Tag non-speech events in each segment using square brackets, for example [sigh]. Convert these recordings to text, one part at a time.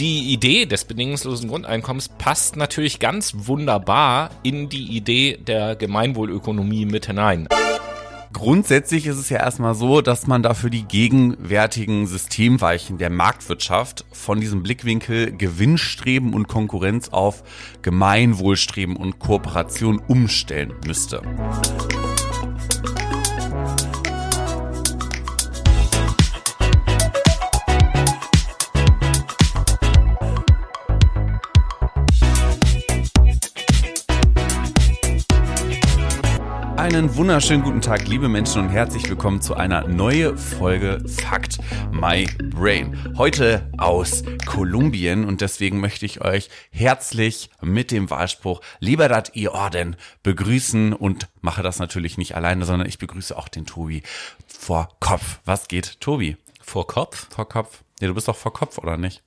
Die Idee des bedingungslosen Grundeinkommens passt natürlich ganz wunderbar in die Idee der Gemeinwohlökonomie mit hinein. Grundsätzlich ist es ja erstmal so, dass man dafür die gegenwärtigen Systemweichen der Marktwirtschaft von diesem Blickwinkel Gewinnstreben und Konkurrenz auf Gemeinwohlstreben und Kooperation umstellen müsste. Einen wunderschönen guten Tag, liebe Menschen, und herzlich willkommen zu einer neuen Folge Fakt My Brain. Heute aus Kolumbien und deswegen möchte ich euch herzlich mit dem Wahlspruch Lieber dat ihr Orden begrüßen und mache das natürlich nicht alleine, sondern ich begrüße auch den Tobi vor Kopf. Was geht, Tobi? Vor Kopf? Vor Kopf. Ja, du bist doch vor Kopf, oder nicht?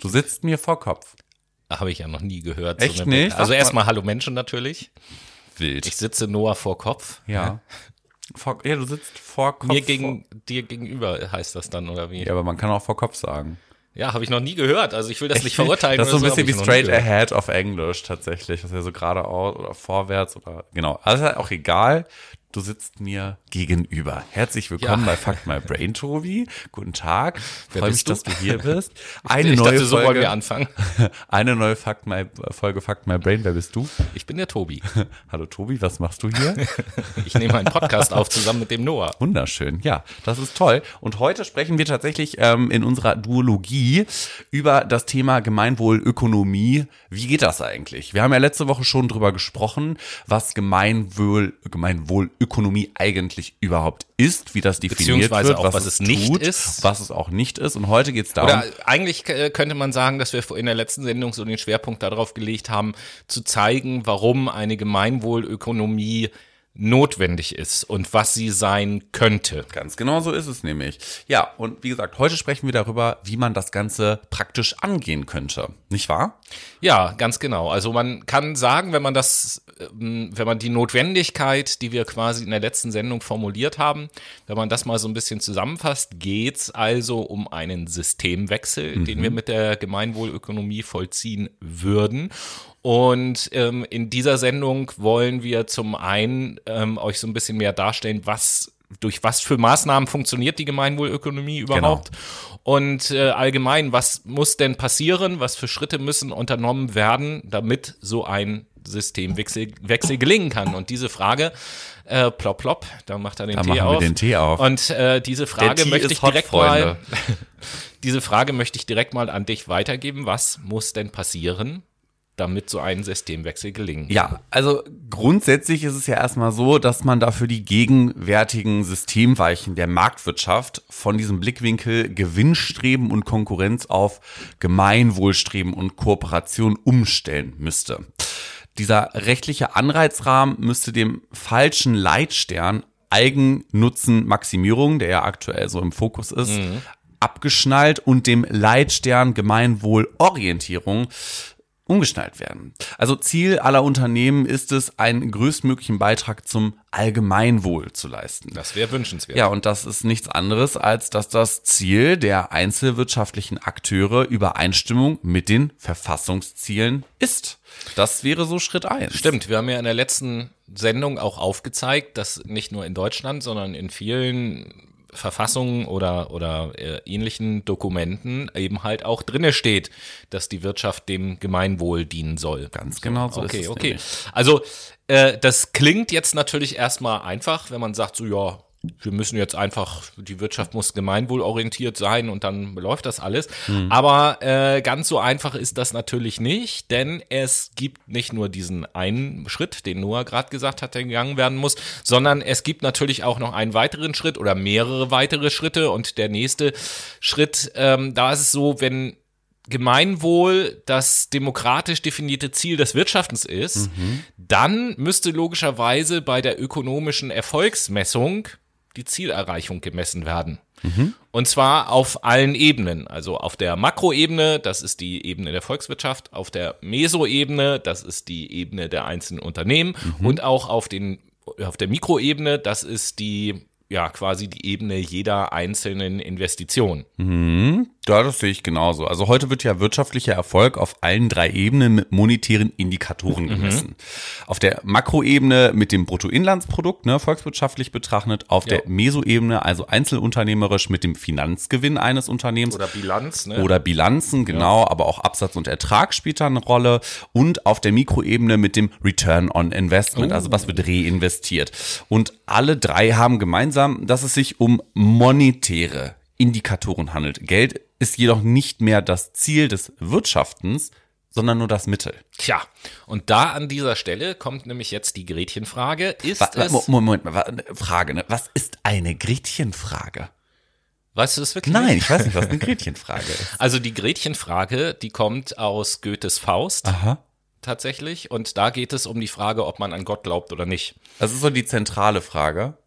Du sitzt mir vor Kopf. Habe ich ja noch nie gehört. Echt so nicht? Also erstmal Hallo Menschen natürlich. Wild. Ich sitze Noah vor Kopf. ja. Vor, ja, du sitzt vor Kopf. Mir gegen dir gegenüber heißt das dann oder wie? Ja, aber man kann auch vor Kopf sagen. Ja, habe ich noch nie gehört. Also ich will das nicht verurteilen. Das ist so ein bisschen wie straight ahead auf Englisch tatsächlich. Das ist ja so geradeaus oder vorwärts oder genau. Also ist halt auch egal. Du sitzt mir gegenüber. Herzlich willkommen Ja. bei Fuck My Brain, Tobi. Guten Tag. Freue mich, du? dass du hier bist. [laughs] Eine ich neue dachte, so wollen Folge. wir anfangen. [laughs] Eine neue Fuck My, Folge Fuck My Brain. Wer bist du? Ich bin der Tobi. [laughs] Hallo Tobi, was machst du hier? Ich nehme einen Podcast auf zusammen mit dem Noah. Wunderschön, ja, das ist toll. Und heute sprechen wir tatsächlich ähm, in unserer Duologie über das Thema Gemeinwohlökonomie. Wie geht das eigentlich? Wir haben ja letzte Woche schon drüber gesprochen, was Gemeinwohl, Gemeinwohlökonomie eigentlich überhaupt ist, wie das definiert wird, auch, was es nicht ist. was es auch nicht ist. Und heute geht es darum, Oder eigentlich äh, könnte man sagen, dass wir in der letzten Sendung so den Schwerpunkt darauf gelegt haben, zu zeigen, warum eine Gemeinwohlökonomie notwendig ist und was sie sein könnte. Ganz genau so ist es nämlich. Ja, und wie gesagt, heute sprechen wir darüber, wie man das Ganze praktisch angehen könnte. Nicht wahr? Ja, ganz genau. Also man kann sagen, wenn man das, ähm, wenn man die Notwendigkeit, die wir quasi in der letzten Sendung formuliert haben, wenn man das mal so ein bisschen zusammenfasst, geht's also um einen Systemwechsel, den wir mit der Gemeinwohlökonomie vollziehen würden. Und ähm, in dieser Sendung wollen wir zum einen ähm, euch so ein bisschen mehr darstellen, was durch was für Maßnahmen funktioniert die Gemeinwohlökonomie überhaupt und äh, allgemein, was muss denn passieren, was für Schritte müssen unternommen werden, damit so ein Systemwechsel Wechsel gelingen kann. Und diese Frage, äh, plopp, plopp, da macht er den Da Tee machen wir auf. den Tee auf. Und äh, diese Frage möchte ich hot, direkt Freunde. mal, [laughs] diese Frage möchte ich direkt mal an dich weitergeben. Was muss denn passieren, damit so ein Systemwechsel gelingen? Ja, also grundsätzlich ist es ja erstmal so, dass man dafür die gegenwärtigen Systemweichen der Marktwirtschaft von diesem Blickwinkel Gewinnstreben und Konkurrenz auf Gemeinwohlstreben und Kooperation umstellen müsste. Dieser rechtliche Anreizrahmen müsste dem falschen Leitstern Eigennutzenmaximierung, der ja aktuell so im Fokus ist, abgeschnallt und dem Leitstern Gemeinwohlorientierung umgeschnallt werden. Also Ziel aller Unternehmen ist es, einen größtmöglichen Beitrag zum Allgemeinwohl zu leisten. Das wäre wünschenswert. Ja, und das ist nichts anderes, als dass das Ziel der einzelwirtschaftlichen Akteure Übereinstimmung mit den Verfassungszielen ist. Das wäre so Schritt eins. Stimmt, wir haben ja in der letzten Sendung auch aufgezeigt, dass nicht nur in Deutschland, sondern in vielen Verfassungen oder, oder äh, ähnlichen Dokumenten eben halt auch drinne steht, dass die Wirtschaft dem Gemeinwohl dienen soll. Ganz genau so ist Okay, es okay. nämlich. Also äh, das klingt jetzt natürlich erstmal einfach, wenn man sagt, so ja, wir müssen jetzt einfach, die Wirtschaft muss gemeinwohlorientiert sein und dann läuft das alles. Hm. Aber äh, ganz so einfach ist das natürlich nicht, denn es gibt nicht nur diesen einen Schritt, den Noah gerade gesagt hat, der gegangen werden muss, sondern es gibt natürlich auch noch einen weiteren Schritt oder mehrere weitere Schritte. Und der nächste Schritt, ähm, da ist es so, wenn Gemeinwohl das demokratisch definierte Ziel des Wirtschaftens ist, dann müsste logischerweise bei der ökonomischen Erfolgsmessung die Zielerreichung gemessen werden. Und zwar auf allen Ebenen. Also auf der Makroebene, das ist die Ebene der Volkswirtschaft, auf der Mesoebene, das ist die Ebene der einzelnen Unternehmen und auch auf den auf der Mikroebene, das ist die ja quasi die Ebene jeder einzelnen Investition. Ja, das sehe ich genauso. Also heute wird ja wirtschaftlicher Erfolg auf allen drei Ebenen mit monetären Indikatoren gemessen. Mhm. Auf der Makroebene mit dem Bruttoinlandsprodukt, ne, volkswirtschaftlich betrachtet, auf ja. der Mesoebene, also einzelunternehmerisch mit dem Finanzgewinn eines Unternehmens. Oder Bilanz, ne? Oder Bilanzen, genau, ja. aber auch Absatz und Ertrag spielt da eine Rolle. Und auf der Mikroebene mit dem Return on Investment, oh. also was wird reinvestiert. Und alle drei haben gemeinsam, dass es sich um monetäre Indikatoren handelt. Geld ist jedoch nicht mehr das Ziel des Wirtschaftens, sondern nur das Mittel. Tja, und da an dieser Stelle kommt nämlich jetzt die Gretchenfrage. Ist wa, es Moment, Moment, Frage, ne? Was ist eine Gretchenfrage? Weißt du das wirklich? Nein, ich weiß nicht, was eine Gretchenfrage [laughs] ist. Also die Gretchenfrage, die kommt aus Goethes Faust. Aha. Tatsächlich. Und da geht es um die Frage, ob man an Gott glaubt oder nicht. Das ist so die zentrale Frage.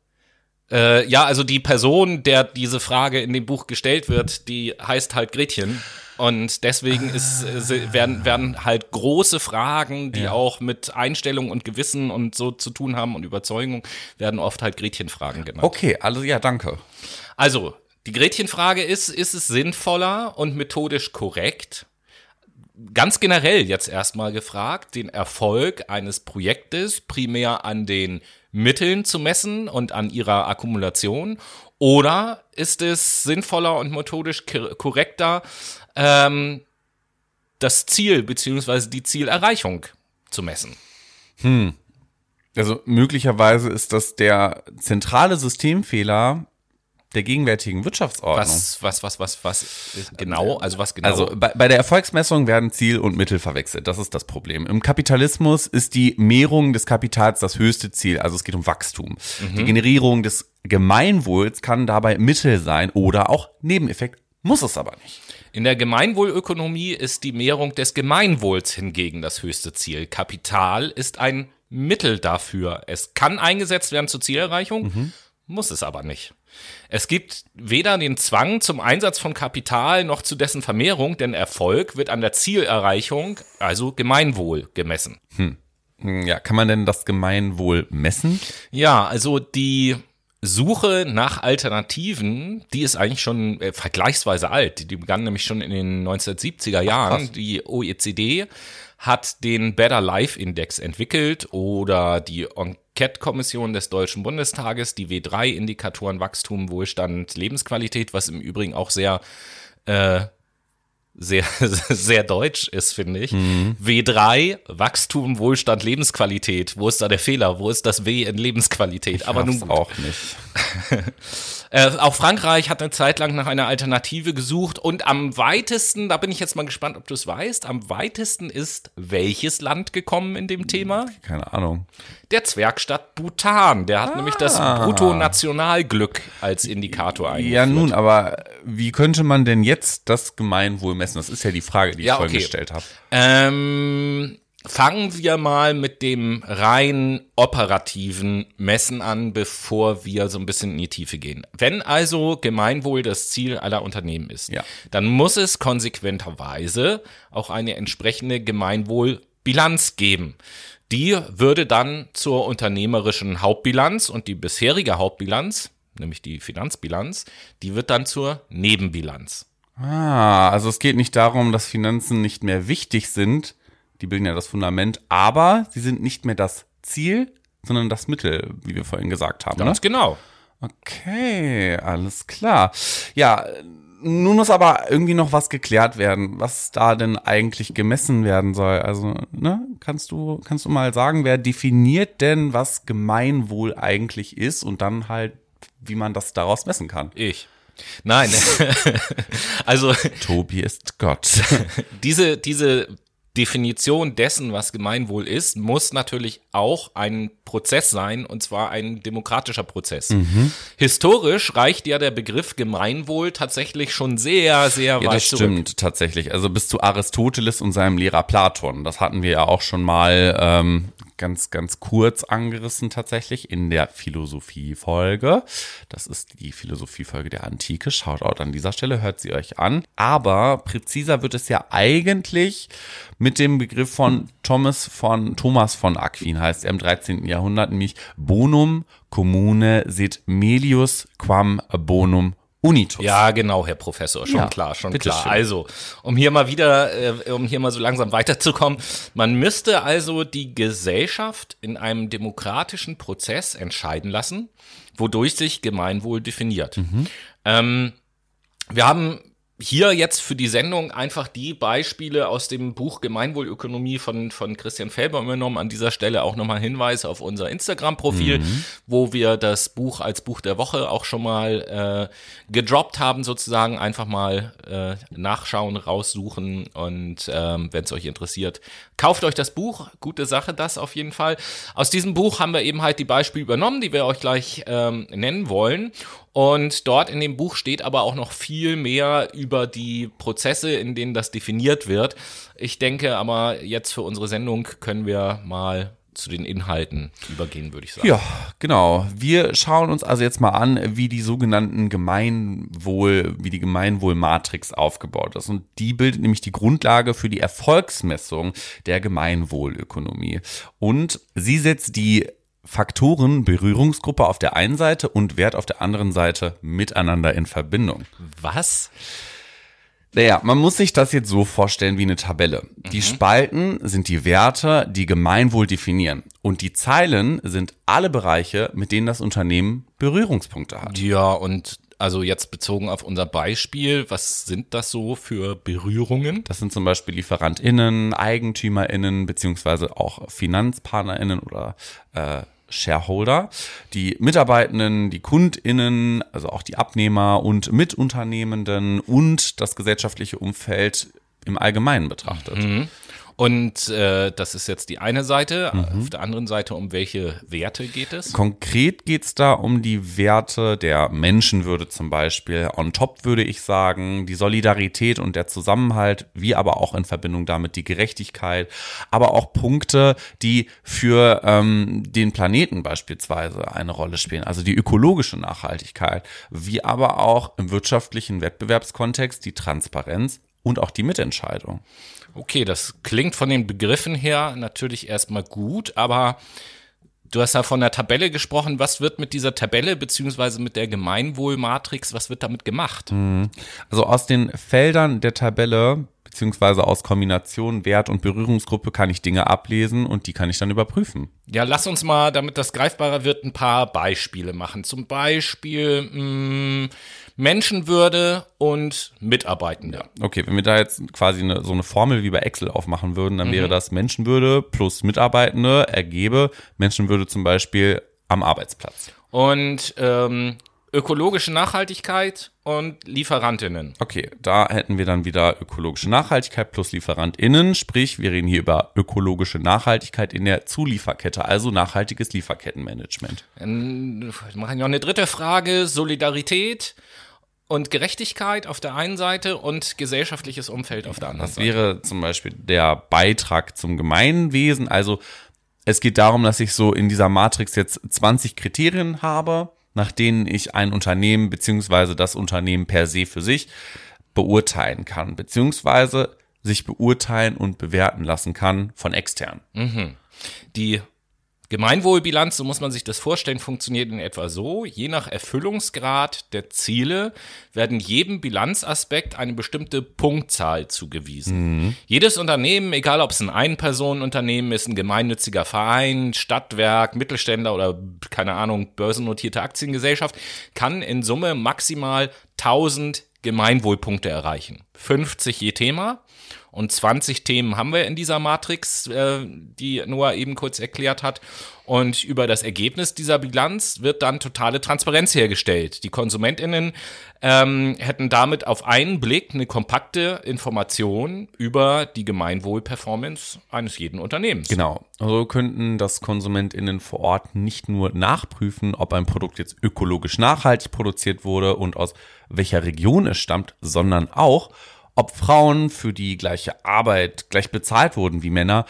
Äh, ja, also die Person, der diese Frage in dem Buch gestellt wird, die heißt halt Gretchen. Und deswegen ist, äh, werden, werden halt große Fragen, die ja. auch mit Einstellung und Gewissen und so zu tun haben und Überzeugung, werden oft halt Gretchenfragen genannt. Okay, also ja, danke. Also, die Gretchenfrage ist, ist es sinnvoller und methodisch korrekt, ganz generell jetzt erstmal gefragt, den Erfolg eines Projektes primär an den Mitteln zu messen und an ihrer Akkumulation? Oder ist es sinnvoller und methodisch korrekter, ähm, das Ziel beziehungsweise die Zielerreichung zu messen? Hm. Also möglicherweise ist das der zentrale Systemfehler der gegenwärtigen Wirtschaftsordnung. Was, was, was, was, was genau? Also was genau? Also bei, bei der Erfolgsmessung werden Ziel und Mittel verwechselt. Das ist das Problem. Im Kapitalismus ist die Mehrung des Kapitals das höchste Ziel. Also es geht um Wachstum. Mhm. Die Generierung des Gemeinwohls kann dabei Mittel sein oder auch Nebeneffekt, muss es aber nicht. In der Gemeinwohlökonomie ist die Mehrung des Gemeinwohls hingegen das höchste Ziel. Kapital ist ein Mittel dafür. Es kann eingesetzt werden zur Zielerreichung, mhm. muss es aber nicht. Es gibt weder den Zwang zum Einsatz von Kapital noch zu dessen Vermehrung, denn Erfolg wird an der Zielerreichung, also Gemeinwohl, gemessen. Hm. Ja, kann man denn das Gemeinwohl messen? Ja, also die Suche nach Alternativen, die ist eigentlich schon äh, vergleichsweise alt. Die begann nämlich schon in den 1970er Jahren. Ach, die OECD hat den Better Life Index entwickelt oder die Enquete-Kommission des Deutschen Bundestages, die W3-Indikatoren Wachstum, Wohlstand, Lebensqualität, was im Übrigen auch sehr äh, sehr, [laughs] sehr deutsch ist, finde ich. Mhm. W3, Wachstum, Wohlstand, Lebensqualität. Wo ist da der Fehler? Wo ist das W in Lebensqualität? Ich Aber nun gut. auch nicht. [laughs] äh, auch Frankreich hat eine Zeit lang nach einer Alternative gesucht und am weitesten, da bin ich jetzt mal gespannt, ob du es weißt, am weitesten ist welches Land gekommen in dem Thema? Keine Ahnung der Zwergstadt Bhutan. Der hat ah. nämlich das ah. Bruttonationalglück als Indikator eingeführt. Ja, nun, aber wie könnte man denn jetzt das Gemeinwohl messen? Das ist ja die Frage, die ich ja, vorhin okay. gestellt habe. Ähm, fangen wir mal mit dem rein operativen Messen an, bevor wir so ein bisschen in die Tiefe gehen. Wenn also Gemeinwohl das Ziel aller Unternehmen ist, ja. dann muss es konsequenterweise auch eine entsprechende Gemeinwohlbilanz geben. Die würde dann zur unternehmerischen Hauptbilanz und die bisherige Hauptbilanz, nämlich die Finanzbilanz, die wird dann zur Nebenbilanz. Ah, also es geht nicht darum, dass Finanzen nicht mehr wichtig sind, die bilden ja das Fundament, aber sie sind nicht mehr das Ziel, sondern das Mittel, wie wir vorhin gesagt haben. Ganz ne? genau. Okay, alles klar. Ja, nun muss aber irgendwie noch was geklärt werden, was da denn eigentlich gemessen werden soll. Also, ne, kannst du, kannst du mal sagen, wer definiert denn, was Gemeinwohl eigentlich ist und dann halt, wie man das daraus messen kann? Ich. Nein, [laughs] also Tobi ist Gott. [laughs] diese diese Definition dessen, was Gemeinwohl ist, muss natürlich auch ein Prozess sein, und zwar ein demokratischer Prozess. Mhm. Historisch reicht ja der Begriff Gemeinwohl tatsächlich schon sehr, sehr ja, weit das zurück. stimmt tatsächlich. Also bis zu Aristoteles und seinem Lehrer Platon. Das hatten wir ja auch schon mal ähm, ganz, ganz kurz angerissen tatsächlich in der Philosophie-Folge. Das ist die Philosophie-Folge der Antike. Schaut out an dieser Stelle, hört sie euch an. Aber präziser wird es ja eigentlich mit dem Begriff von Thomas von, Thomas von Aquin heißt er im 13. Jahrhundert, nämlich bonum commune sit melius quam bonum Unitus. Ja, genau, Herr Professor, schon Ja, klar, schon klar. schön. Also, um hier mal wieder, äh, um hier mal so langsam weiterzukommen, man müsste also die Gesellschaft in einem demokratischen Prozess entscheiden lassen, wodurch sich Gemeinwohl definiert. Mhm. Ähm, wir haben hier jetzt für die Sendung einfach die Beispiele aus dem Buch Gemeinwohlökonomie von, von Christian Felber übernommen. An dieser Stelle auch nochmal Hinweis auf unser Instagram-Profil, wo wir das Buch als Buch der Woche auch schon mal äh, gedroppt haben, sozusagen. Einfach mal äh, nachschauen, raussuchen und ähm, wenn es euch interessiert, kauft euch das Buch. Gute Sache, das auf jeden Fall. Aus diesem Buch haben wir eben halt die Beispiele übernommen, die wir euch gleich ähm, nennen wollen. Und dort in dem Buch steht aber auch noch viel mehr über die Prozesse, in denen das definiert wird. Ich denke aber jetzt für unsere Sendung können wir mal zu den Inhalten übergehen, würde ich sagen. Ja, genau. Wir schauen uns also jetzt mal an, wie die sogenannten Gemeinwohl, wie die Gemeinwohlmatrix aufgebaut ist. Und die bildet nämlich die Grundlage für die Erfolgsmessung der Gemeinwohlökonomie. Und sie setzt die Faktoren Berührungsgruppe auf der einen Seite und Wert auf der anderen Seite miteinander in Verbindung. Was? Naja, man muss sich das jetzt so vorstellen wie eine Tabelle. Die Spalten sind die Werte, die Gemeinwohl definieren. Und die Zeilen sind alle Bereiche, mit denen das Unternehmen Berührungspunkte hat. Ja, und also jetzt bezogen auf unser Beispiel, was sind das so für Berührungen? Das sind zum Beispiel LieferantInnen, EigentümerInnen, beziehungsweise auch FinanzpartnerInnen oder äh, Shareholder, die Mitarbeitenden, die KundInnen, also auch die Abnehmer und Mitunternehmenden und das gesellschaftliche Umfeld im Allgemeinen betrachtet. Und äh, das ist jetzt die eine Seite. Auf der anderen Seite, um welche Werte geht es? Konkret geht's da um die Werte der Menschenwürde zum Beispiel. On top würde ich sagen, die Solidarität und der Zusammenhalt, wie aber auch in Verbindung damit die Gerechtigkeit, aber auch Punkte, die für ähm, den Planeten beispielsweise eine Rolle spielen, also die ökologische Nachhaltigkeit, wie aber auch im wirtschaftlichen Wettbewerbskontext die Transparenz und auch die Mitentscheidung. Okay, das klingt von den Begriffen her natürlich erstmal gut, aber du hast ja von der Tabelle gesprochen. Was wird mit dieser Tabelle beziehungsweise mit der Gemeinwohlmatrix, was wird damit gemacht? Also aus den Feldern der Tabelle beziehungsweise aus Kombination Wert und Berührungsgruppe kann ich Dinge ablesen und die kann ich dann überprüfen. Ja, lass uns mal, damit das greifbarer wird, ein paar Beispiele machen. Zum Beispiel mh, Menschenwürde und Mitarbeitende. Okay, wenn wir da jetzt quasi eine, so eine Formel wie bei Excel aufmachen würden, dann wäre das Menschenwürde plus Mitarbeitende ergebe Menschenwürde zum Beispiel am Arbeitsplatz. Und ähm, ökologische Nachhaltigkeit und Lieferantinnen. Okay, da hätten wir dann wieder ökologische Nachhaltigkeit plus LieferantInnen, sprich, wir reden hier über ökologische Nachhaltigkeit in der Zulieferkette, also nachhaltiges Lieferkettenmanagement. Dann machen wir noch eine dritte Frage. Solidarität und Gerechtigkeit auf der einen Seite und gesellschaftliches Umfeld auf der anderen Das Seite. wäre zum Beispiel der Beitrag zum Gemeinwesen. Also es geht darum, dass ich so in dieser Matrix jetzt 20 Kriterien habe, nach denen ich ein Unternehmen beziehungsweise das Unternehmen per se für sich beurteilen kann, beziehungsweise sich beurteilen und bewerten lassen kann von extern. Die Gemeinwohlbilanz, so muss man sich das vorstellen, funktioniert in etwa so. Je nach Erfüllungsgrad der Ziele werden jedem Bilanzaspekt eine bestimmte Punktzahl zugewiesen. Jedes Unternehmen, egal ob es ein Ein-Personen-Unternehmen ist, ein gemeinnütziger Verein, Stadtwerk, Mittelständler oder keine Ahnung, börsennotierte Aktiengesellschaft, kann in Summe maximal 1000 Gemeinwohlpunkte erreichen. 50 je Thema. Und 20 Themen haben wir in dieser Matrix, äh, die Noah eben kurz erklärt hat. Und über das Ergebnis dieser Bilanz wird dann totale Transparenz hergestellt. Die KonsumentInnen ähm, hätten damit auf einen Blick eine kompakte Information über die Gemeinwohl-Performance eines jeden Unternehmens. Genau. Also könnten das KonsumentInnen vor Ort nicht nur nachprüfen, ob ein Produkt jetzt ökologisch nachhaltig produziert wurde und aus welcher Region es stammt, sondern auch, ob Frauen für die gleiche Arbeit gleich bezahlt wurden wie Männer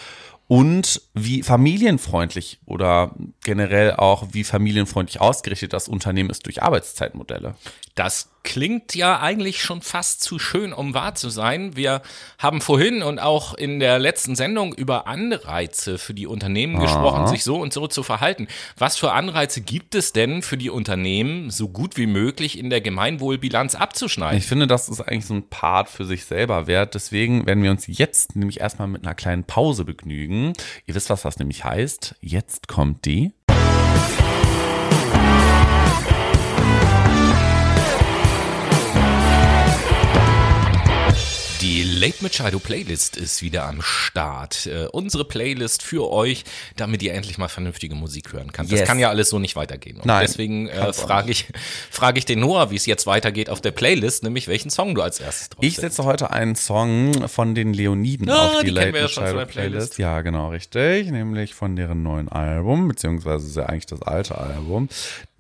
und wie familienfreundlich oder generell auch wie familienfreundlich ausgerichtet das Unternehmen ist durch Arbeitszeitmodelle. Das klingt ja eigentlich schon fast zu schön, um wahr zu sein. Wir haben vorhin und auch in der letzten Sendung über Anreize für die Unternehmen Aha. gesprochen, sich so und so zu verhalten. Was für Anreize gibt es denn für die Unternehmen, so gut wie möglich in der Gemeinwohlbilanz abzuschneiden? Ich finde, das ist eigentlich so ein Part für sich selber wert. Deswegen werden wir uns jetzt nämlich erstmal mit einer kleinen Pause begnügen. Ihr wisst, was das nämlich heißt. Jetzt kommt die Die Late Machado Playlist ist wieder am Start. Äh, unsere Playlist für euch, damit ihr endlich mal vernünftige Musik hören könnt. Yes. Das kann ja alles so nicht weitergehen. Und Nein, deswegen äh, frage ich, frage ich den Noah, wie es jetzt weitergeht auf der Playlist, nämlich welchen Song du als erstes drauf Ich setze heute einen Song von den Leoniden ah, auf die, die Late Machado ja Playlist. Ja, genau, richtig. Nämlich von deren neuen Album, beziehungsweise ist ja eigentlich das alte Album.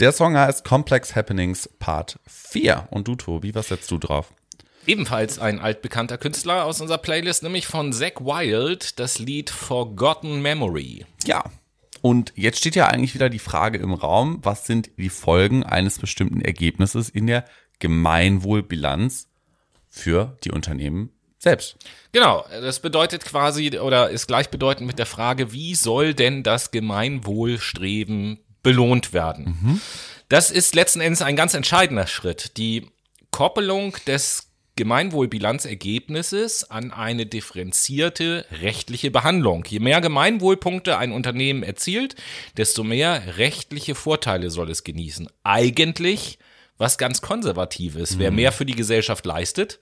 Der Song heißt Complex Happenings Part 4. Und du, Tobi, was setzt du drauf? Ebenfalls ein altbekannter Künstler aus unserer Playlist, nämlich von Zack Wild, das Lied Forgotten Memory. Ja. Und jetzt steht ja eigentlich wieder die Frage im Raum, was sind die Folgen eines bestimmten Ergebnisses in der Gemeinwohlbilanz für die Unternehmen selbst. Genau, das bedeutet quasi oder ist gleichbedeutend mit der Frage, wie soll denn das Gemeinwohlstreben belohnt werden? Mhm. Das ist letzten Endes ein ganz entscheidender Schritt. Die Koppelung des Gemeinwohlbilanzergebnisses an eine differenzierte rechtliche Behandlung. Je mehr Gemeinwohlpunkte ein Unternehmen erzielt, desto mehr rechtliche Vorteile soll es genießen. Eigentlich was ganz Konservatives. Mhm. Wer mehr für die Gesellschaft leistet,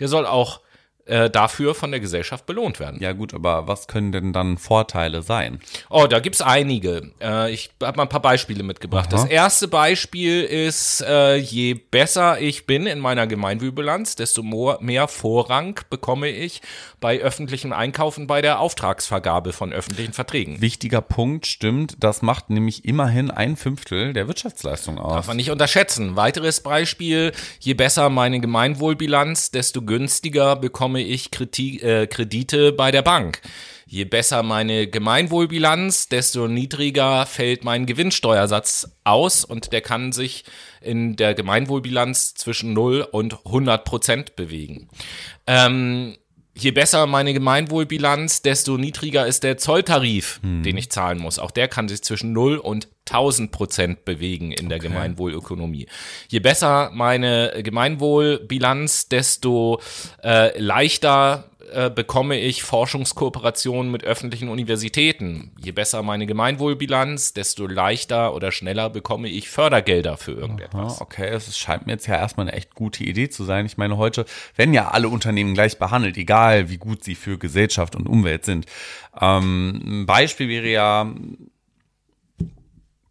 der soll auch äh, dafür von der Gesellschaft belohnt werden. Ja gut, aber was können denn dann Vorteile sein? Oh, da gibt's einige. Äh, ich habe mal ein paar Beispiele mitgebracht. Aha. Das erste Beispiel ist, äh, je besser ich bin in meiner Gemeinwohlbilanz, desto mehr Vorrang bekomme ich bei öffentlichem Einkaufen bei der Auftragsvergabe von öffentlichen Verträgen. Wichtiger Punkt, stimmt. Das macht nämlich immerhin ein Fünftel der Wirtschaftsleistung aus. Darf man nicht unterschätzen. Weiteres Beispiel, je besser meine Gemeinwohlbilanz, desto günstiger bekomme bekomme ich Kritik, äh, Kredite bei der Bank. Je besser meine Gemeinwohlbilanz, desto niedriger fällt mein Gewinnsteuersatz aus und der kann sich in der Gemeinwohlbilanz zwischen 0 und 100 Prozent bewegen. Ähm, je besser meine Gemeinwohlbilanz, desto niedriger ist der Zolltarif, hm. den ich zahlen muss. Auch der kann sich zwischen 0 und 1000 Prozent bewegen in der okay. Gemeinwohlökonomie. Je besser meine Gemeinwohlbilanz, desto äh, leichter äh, bekomme ich Forschungskooperationen mit öffentlichen Universitäten. Je besser meine Gemeinwohlbilanz, desto leichter oder schneller bekomme ich Fördergelder für irgendetwas. Aha, okay, es scheint mir jetzt ja erstmal eine echt gute Idee zu sein. Ich meine, heute werden ja alle Unternehmen gleich behandelt, egal wie gut sie für Gesellschaft und Umwelt sind. Ähm, ein Beispiel wäre ja,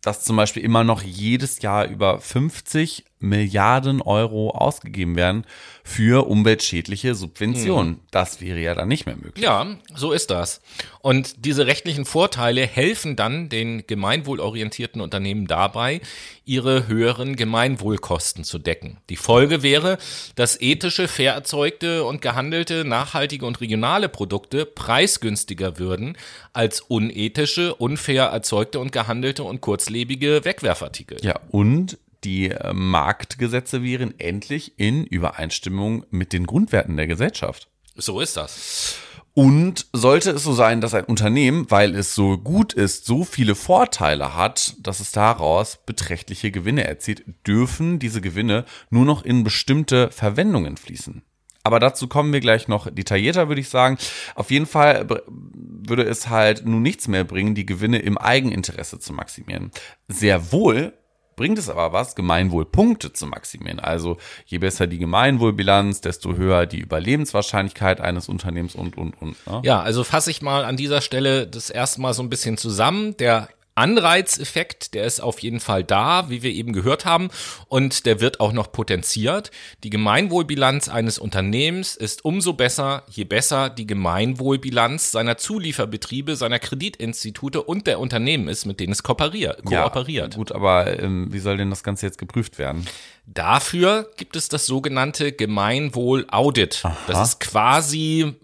dass zum Beispiel immer noch jedes Jahr über 50 Milliarden Euro ausgegeben werden für umweltschädliche Subventionen. Mhm. Das wäre ja dann nicht mehr möglich. Ja, so ist das. Und diese rechtlichen Vorteile helfen dann den gemeinwohlorientierten Unternehmen dabei, ihre höheren Gemeinwohlkosten zu decken. Die Folge wäre, dass ethische, fair erzeugte und gehandelte, nachhaltige und regionale Produkte preisgünstiger würden als unethische, unfair erzeugte und gehandelte und kurzlebige Wegwerfartikel. Ja, und die äh, Marktgesetze wären endlich in Übereinstimmung mit den Grundwerten der Gesellschaft. So ist das. Und sollte es so sein, dass ein Unternehmen, weil es so gut ist, so viele Vorteile hat, dass es daraus beträchtliche Gewinne erzielt, dürfen diese Gewinne nur noch in bestimmte Verwendungen fließen. Aber dazu kommen wir gleich noch detaillierter, würde ich sagen. Auf jeden Fall würde es halt nun nichts mehr bringen, die Gewinne im Eigeninteresse zu maximieren. Sehr wohl bringt es aber was, Gemeinwohlpunkte zu maximieren. Also je besser die Gemeinwohlbilanz, desto höher die Überlebenswahrscheinlichkeit eines Unternehmens und, und, und. Ne? Ja, also fasse ich mal an dieser Stelle das erste Mal so ein bisschen zusammen. Der Anreizeffekt, der ist auf jeden Fall da, wie wir eben gehört haben, und der wird auch noch potenziert. Die Gemeinwohlbilanz eines Unternehmens ist umso besser, je besser die Gemeinwohlbilanz seiner Zulieferbetriebe, seiner Kreditinstitute und der Unternehmen ist, mit denen es kooperiert. kooperiert. Ja, gut, aber ähm, wie soll denn das Ganze jetzt geprüft werden? Dafür gibt es das sogenannte Gemeinwohl-Audit. Das ist quasi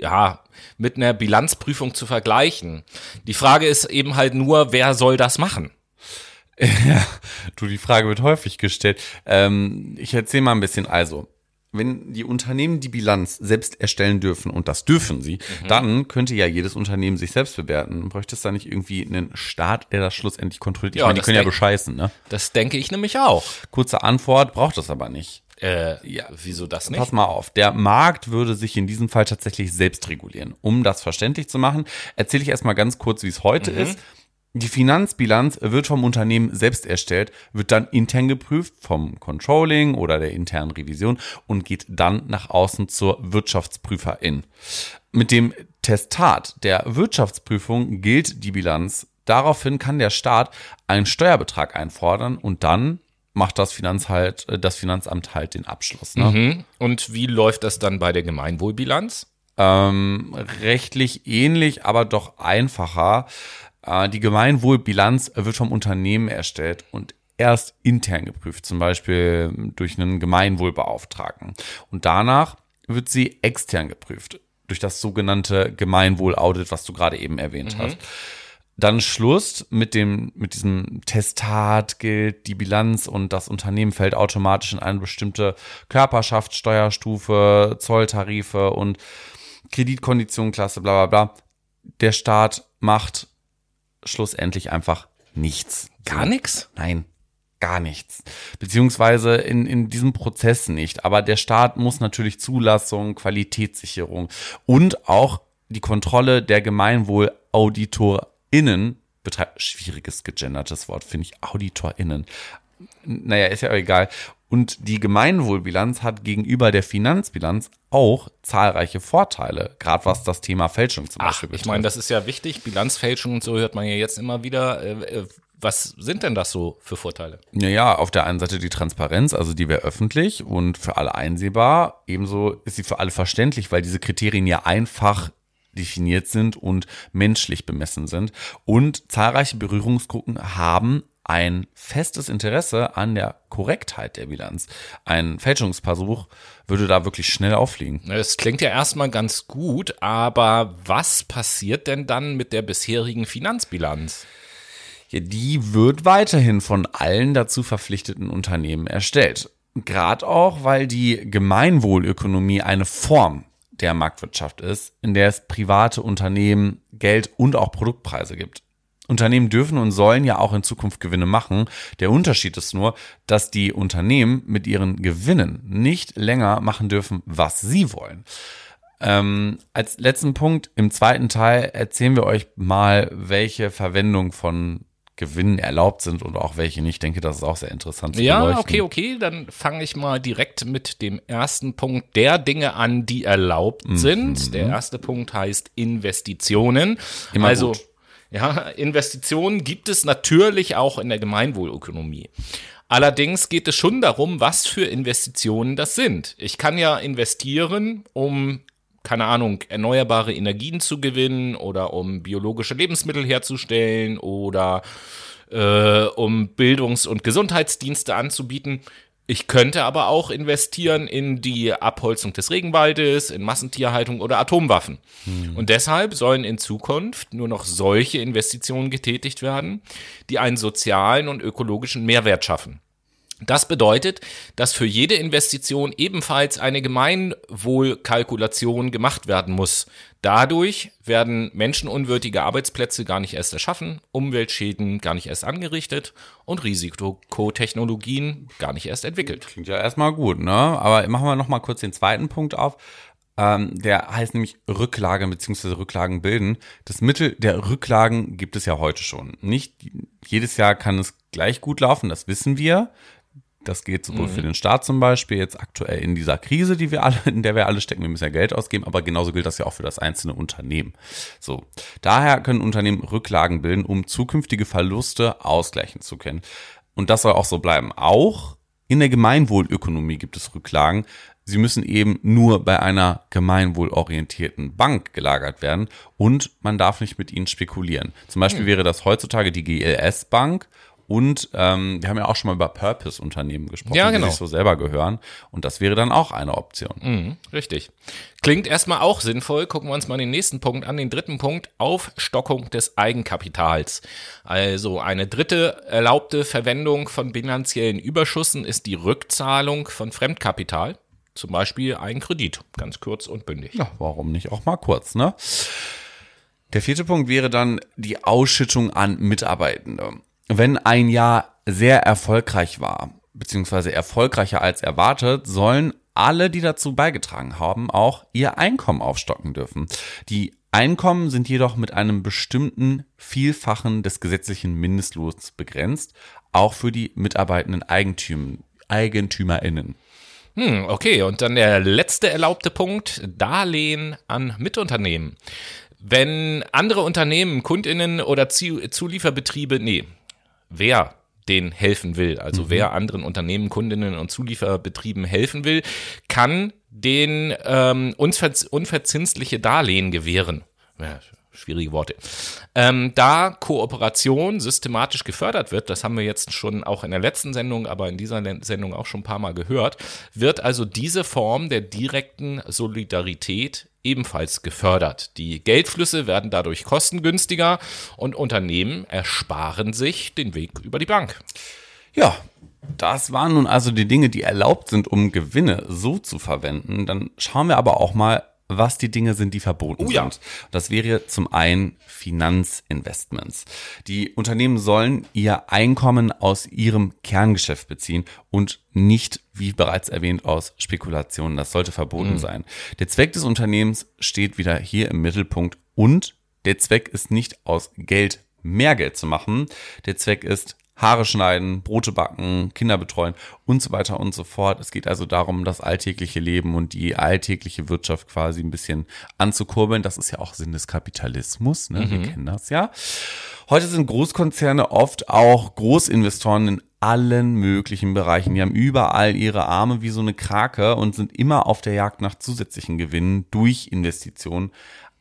ja, mit einer Bilanzprüfung zu vergleichen. Die Frage ist eben halt nur, wer soll das machen? Ja, du, die Frage wird häufig gestellt. Ähm, ich erzähle mal ein bisschen. Also, wenn die Unternehmen die Bilanz selbst erstellen dürfen, und das dürfen sie, mhm. dann könnte ja jedes Unternehmen sich selbst bewerten. Bräuchte es da nicht irgendwie einen Staat, der das schlussendlich kontrolliert? Ich Ja, meine, die können ja bescheißen, ne? Das denke ich nämlich auch. Kurze Antwort, braucht das aber nicht. Äh, ja, wieso das nicht? Pass mal auf, der Markt würde sich in diesem Fall tatsächlich selbst regulieren. Um das verständlich zu machen, erzähle ich erstmal ganz kurz, wie es heute ist. Die Finanzbilanz wird vom Unternehmen selbst erstellt, wird dann intern geprüft vom Controlling oder der internen Revision und geht dann nach außen zur Wirtschaftsprüferin. Mit dem Testat der Wirtschaftsprüfung gilt die Bilanz. Daraufhin kann der Staat einen Steuerbetrag einfordern und dann macht das, Finanz halt, äh, das Finanzamt halt den Abschluss. Ne? Mhm. Und wie läuft das dann bei der Gemeinwohlbilanz? Ähm, rechtlich ähnlich, aber doch einfacher. Äh, die Gemeinwohlbilanz wird vom Unternehmen erstellt und erst intern geprüft, zum Beispiel durch einen Gemeinwohlbeauftragten. Und danach wird sie extern geprüft, durch das sogenannte Gemeinwohlaudit, was du gerade eben erwähnt hast. Dann Schluss mit dem, mit diesem Testat gilt die Bilanz und das Unternehmen fällt automatisch in eine bestimmte Körperschaft, Steuerstufe, Zolltarife und Kreditkonditionenklasse, bla, bla, bla. Der Staat macht schlussendlich einfach nichts. Gar nichts? Nein, gar nichts. Beziehungsweise in, in diesem Prozess nicht. Aber der Staat muss natürlich Zulassung, Qualitätssicherung und auch die Kontrolle der GemeinwohlauditorInnen betreiben. Schwieriges gegendertes Wort, finde ich. AuditorInnen. Naja, ist ja auch egal. Und die Gemeinwohlbilanz hat gegenüber der Finanzbilanz auch zahlreiche Vorteile, gerade was das Thema Fälschung zum Ach, Beispiel ich meine, das ist ja wichtig. Bilanzfälschung und so hört man ja jetzt immer wieder. Äh, äh, was sind denn das so für Vorteile? Naja, auf der einen Seite die Transparenz, also die wäre öffentlich und für alle einsehbar. Ebenso ist sie für alle verständlich, weil diese Kriterien ja einfach definiert sind und menschlich bemessen sind. Und zahlreiche Berührungsgruppen haben ein festes Interesse an der Korrektheit der Bilanz. Ein Fälschungsversuch würde da wirklich schnell auffliegen. Das klingt ja erstmal ganz gut, aber was passiert denn dann mit der bisherigen Finanzbilanz? Ja, die wird weiterhin von allen dazu verpflichteten Unternehmen erstellt. Gerade auch, weil die Gemeinwohlökonomie eine Form der Marktwirtschaft ist, in der es private Unternehmen Geld und auch Produktpreise gibt. Unternehmen dürfen und sollen ja auch in Zukunft Gewinne machen. Der Unterschied ist nur, dass die Unternehmen mit ihren Gewinnen nicht länger machen dürfen, was sie wollen. Ähm, als letzten Punkt im zweiten Teil erzählen wir euch mal, welche Verwendung von Gewinnen erlaubt sind und auch welche nicht. Ich denke, das ist auch sehr interessant zu Ja, beleuchten. okay, okay, dann fange ich mal direkt mit dem ersten Punkt der Dinge an, die erlaubt Mhm. sind. Der erste Punkt heißt Investitionen. Immer also, gut. ja, Investitionen gibt es natürlich auch in der Gemeinwohlökonomie. Allerdings geht es schon darum, was für Investitionen das sind. Ich kann ja investieren, um keine Ahnung, erneuerbare Energien zu gewinnen oder um biologische Lebensmittel herzustellen oder äh, um Bildungs- und Gesundheitsdienste anzubieten. Ich könnte aber auch investieren in die Abholzung des Regenwaldes, in Massentierhaltung oder Atomwaffen. Und deshalb sollen in Zukunft nur noch solche Investitionen getätigt werden, die einen sozialen und ökologischen Mehrwert schaffen. Das bedeutet, dass für jede Investition ebenfalls eine Gemeinwohlkalkulation gemacht werden muss. Dadurch werden menschenunwürdige Arbeitsplätze gar nicht erst erschaffen, Umweltschäden gar nicht erst angerichtet und Risikotechnologien gar nicht erst entwickelt. Klingt ja erstmal gut, ne? Aber machen wir noch mal kurz den zweiten Punkt auf. Ähm, der heißt nämlich Rücklagen bzw. Rücklagen bilden. Das Mittel der Rücklagen gibt es ja heute schon. Nicht jedes Jahr kann es gleich gut laufen, das wissen wir. Das geht sowohl für den Staat zum Beispiel, jetzt aktuell in dieser Krise, die wir alle, in der wir alle stecken, wir müssen ja Geld ausgeben, aber genauso gilt das ja auch für das einzelne Unternehmen. So. Daher können Unternehmen Rücklagen bilden, um zukünftige Verluste ausgleichen zu können. Und das soll auch so bleiben. Auch in der Gemeinwohlökonomie gibt es Rücklagen. Sie müssen eben nur bei einer gemeinwohlorientierten Bank gelagert werden und man darf nicht mit ihnen spekulieren. Zum Beispiel wäre das heutzutage die GLS Bank Und ähm, wir haben ja auch schon mal über Purpose-Unternehmen gesprochen, Ja, genau. die sich so selber gehören. Und das wäre dann auch eine Option. Mhm, richtig. Klingt erstmal auch sinnvoll. Gucken wir uns mal den nächsten Punkt an, den dritten Punkt, Aufstockung des Eigenkapitals. Also eine dritte erlaubte Verwendung von bilanziellen Überschüssen ist die Rückzahlung von Fremdkapital. Zum Beispiel ein Kredit, ganz kurz und bündig. Ja, warum nicht auch mal kurz, ne? Der vierte Punkt wäre dann die Ausschüttung an Mitarbeitende. Wenn ein Jahr sehr erfolgreich war, beziehungsweise erfolgreicher als erwartet, sollen alle, die dazu beigetragen haben, auch ihr Einkommen aufstocken dürfen. Die Einkommen sind jedoch mit einem bestimmten Vielfachen des gesetzlichen Mindestlohns begrenzt, auch für die mitarbeitenden Eigentüm EigentümerInnen. Hm, okay, und dann der letzte erlaubte Punkt, Darlehen an Mitunternehmen. Wenn andere Unternehmen, Kundinnen oder Zu- Zulieferbetriebe, nee, wer denen helfen will, also wer anderen Unternehmen, Kundinnen und Zulieferbetrieben helfen will, kann den ähm, unverz unverzinsliche Darlehen gewähren. Ja, schwierige Worte. Ähm, da Kooperation systematisch gefördert wird, das haben wir jetzt schon auch in der letzten Sendung, aber in dieser Sendung auch schon ein paar Mal gehört, wird also diese Form der direkten Solidarität ebenfalls gefördert. Die Geldflüsse werden dadurch kostengünstiger und Unternehmen ersparen sich den Weg über die Bank. Ja, das waren nun also die Dinge, die erlaubt sind, um Gewinne so zu verwenden. Dann schauen wir aber auch mal, was die Dinge sind, die verboten Oh ja. sind. Das wäre zum einen Finanzinvestments. Die Unternehmen sollen ihr Einkommen aus ihrem Kerngeschäft beziehen und nicht, wie bereits erwähnt, aus Spekulationen. Das sollte verboten Mhm. sein. Der Zweck des Unternehmens steht wieder hier im Mittelpunkt und der Zweck ist nicht aus Geld mehr Geld zu machen. Der Zweck ist Haare schneiden, Brote backen, Kinder betreuen und so weiter und so fort. Es geht also darum, das alltägliche Leben und die alltägliche Wirtschaft quasi ein bisschen anzukurbeln. Das ist ja auch Sinn des Kapitalismus, ne? Wir kennen das ja. Heute sind Großkonzerne oft auch Großinvestoren in allen möglichen Bereichen. Die haben überall ihre Arme wie so eine Krake und sind immer auf der Jagd nach zusätzlichen Gewinnen durch Investitionen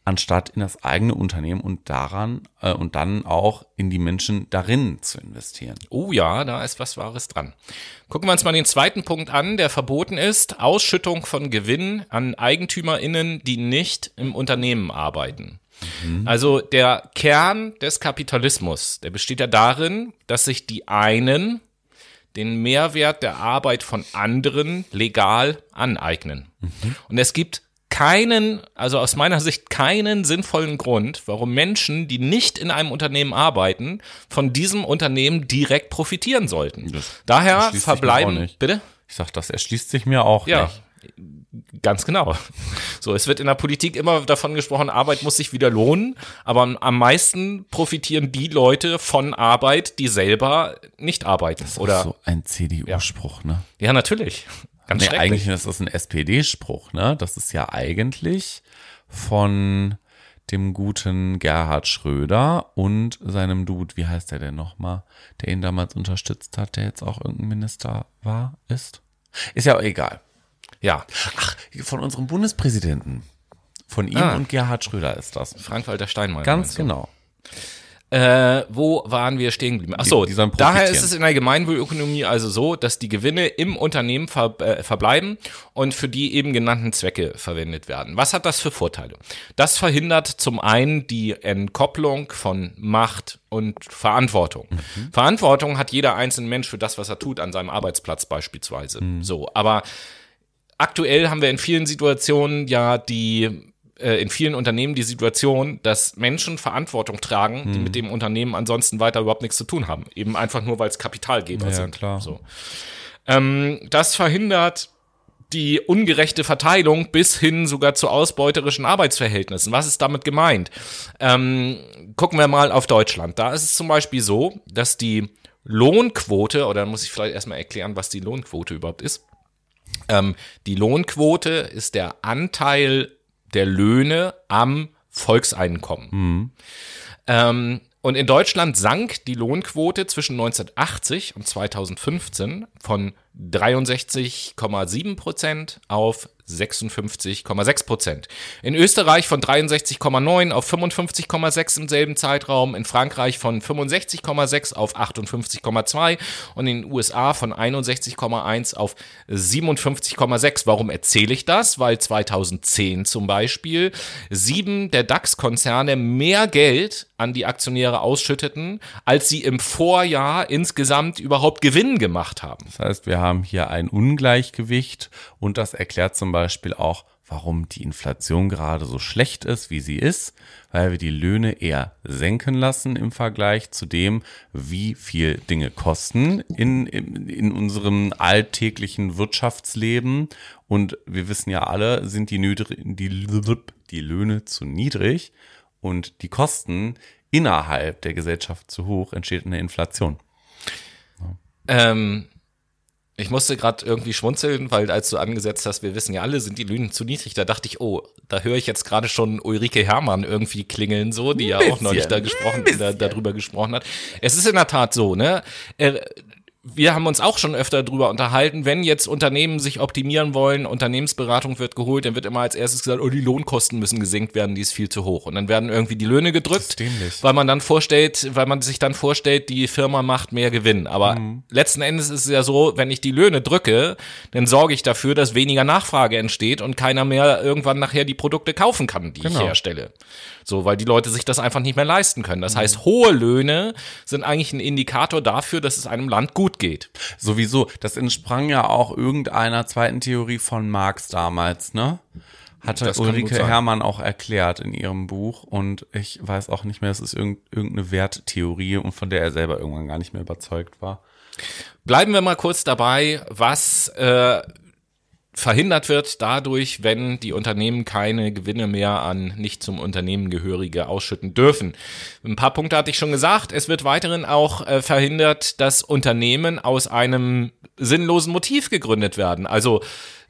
anstatt in das eigene Unternehmen und daran äh, und dann auch in die Menschen darin zu investieren. Oh ja, da ist was Wahres dran. Gucken wir uns mal den zweiten Punkt an, der verboten ist. Ausschüttung von Gewinn an EigentümerInnen, die nicht im Unternehmen arbeiten. Also der Kern des Kapitalismus, der besteht ja darin, dass sich die einen den Mehrwert der Arbeit von anderen legal aneignen. Und es gibt keinen, also aus meiner Sicht keinen sinnvollen Grund, warum Menschen, die nicht in einem Unternehmen arbeiten, von diesem Unternehmen direkt profitieren sollten. Das Daher verbleiben, bitte? Ich sag, das erschließt sich mir auch Ja, nicht. ganz genau. So, es wird in der Politik immer davon gesprochen, Arbeit muss sich wieder lohnen, aber am meisten profitieren die Leute von Arbeit, die selber nicht arbeiten. Oder so ein CDU-Spruch, ne? ja, natürlich. Ganz Nee, eigentlich ist das ein SPD-Spruch, ne? Das ist ja eigentlich von dem guten Gerhard Schröder und seinem Dude, wie heißt der denn nochmal, der ihn damals unterstützt hat, der jetzt auch irgendein Minister war, ist? Ist ja auch egal. Ja, Ach, von unserem Bundespräsidenten. Von ihm Ah. und Gerhard Schröder ist das. Frank-Walter Steinmeier. Ganz meinst du? Äh, wo waren wir stehen geblieben? Ach so, Die- die sollen daher ist es in der Gemeinwohlökonomie also so, dass die Gewinne im Unternehmen ver äh, verbleiben und für die eben genannten Zwecke verwendet werden. Was hat das für Vorteile? Das verhindert zum einen die Entkopplung von Macht und Verantwortung. Mhm. Verantwortung hat jeder einzelne Mensch für das, was er tut, an seinem Arbeitsplatz beispielsweise. Mhm. So, aber aktuell haben wir in vielen Situationen ja die äh, in vielen Unternehmen die Situation, dass Menschen Verantwortung tragen, Hm. die mit dem Unternehmen ansonsten weiter überhaupt nichts zu tun haben. Eben einfach nur, weil es Kapitalgeber Ja, sind. klar. So. Ähm, das verhindert die ungerechte Verteilung bis hin sogar zu ausbeuterischen Arbeitsverhältnissen. Was ist damit gemeint? Ähm, gucken wir mal auf Deutschland. Da ist es zum Beispiel so, dass die Lohnquote, oder muss ich vielleicht erstmal erklären, was die Lohnquote überhaupt ist. Ähm, die Lohnquote ist der Anteil der Löhne am Volkseinkommen. Ähm, und in Deutschland sank die Lohnquote zwischen 1980 und 2015 von 63,7 Prozent auf 56,6 Prozent. In Österreich von 63,9 auf 55,6 im selben Zeitraum, in Frankreich von 65,6 auf 58,2 und in den USA von 61,1 auf 57,6. Warum erzähle ich das? Weil 2010 zum Beispiel sieben der DAX-Konzerne mehr Geld an die Aktionäre ausschütteten, als sie im Vorjahr insgesamt überhaupt Gewinn gemacht haben. Das heißt, wir haben hier ein Ungleichgewicht und das erklärt zum Beispiel auch, warum die Inflation gerade so schlecht ist, wie sie ist, weil wir die Löhne eher senken lassen im Vergleich zu dem, wie viel Dinge kosten in, in, in unserem alltäglichen Wirtschaftsleben. Und wir wissen ja alle, sind die, die, die Löhne zu niedrig und die Kosten innerhalb der Gesellschaft zu hoch, entsteht eine Inflation. Ähm, ich musste gerade irgendwie schmunzeln, weil als du angesetzt hast, wir wissen ja alle, sind die Löhne zu niedrig, da dachte ich, oh, da höre ich jetzt gerade schon Ulrike Herrmann irgendwie klingeln, so, die ja auch neulich da gesprochen, da, darüber gesprochen hat. Es ist in der Tat so, ne? Wir haben uns auch schon öfter darüber unterhalten, wenn jetzt Unternehmen sich optimieren wollen, Unternehmensberatung wird geholt, dann wird immer als erstes gesagt, oh, die Lohnkosten müssen gesenkt werden, die ist viel zu hoch. Und dann werden irgendwie die Löhne gedrückt, weil man dann vorstellt, weil man sich dann vorstellt, die Firma macht mehr Gewinn. Aber mhm. letzten Endes ist es ja so, wenn ich die Löhne drücke, dann sorge ich dafür, dass weniger Nachfrage entsteht und keiner mehr irgendwann nachher die Produkte kaufen kann, die genau. ich herstelle. So, weil die Leute sich das einfach nicht mehr leisten können. Das mhm. heißt, hohe Löhne sind eigentlich ein Indikator dafür, dass es einem Land gut geht. Sowieso. Das entsprang ja auch irgendeiner zweiten Theorie von Marx damals, ne? Hatte Ulrike Herrmann auch erklärt in ihrem Buch und ich weiß auch nicht mehr, es ist irgendeine Werttheorie und von der er selber irgendwann gar nicht mehr überzeugt war. Bleiben wir mal kurz dabei, was äh, verhindert wird dadurch, wenn die Unternehmen keine Gewinne mehr an nicht zum Unternehmen gehörige ausschütten dürfen. Ein paar Punkte hatte ich schon gesagt. Es wird weiterhin auch äh, verhindert, dass Unternehmen aus einem sinnlosen Motiv gegründet werden. Also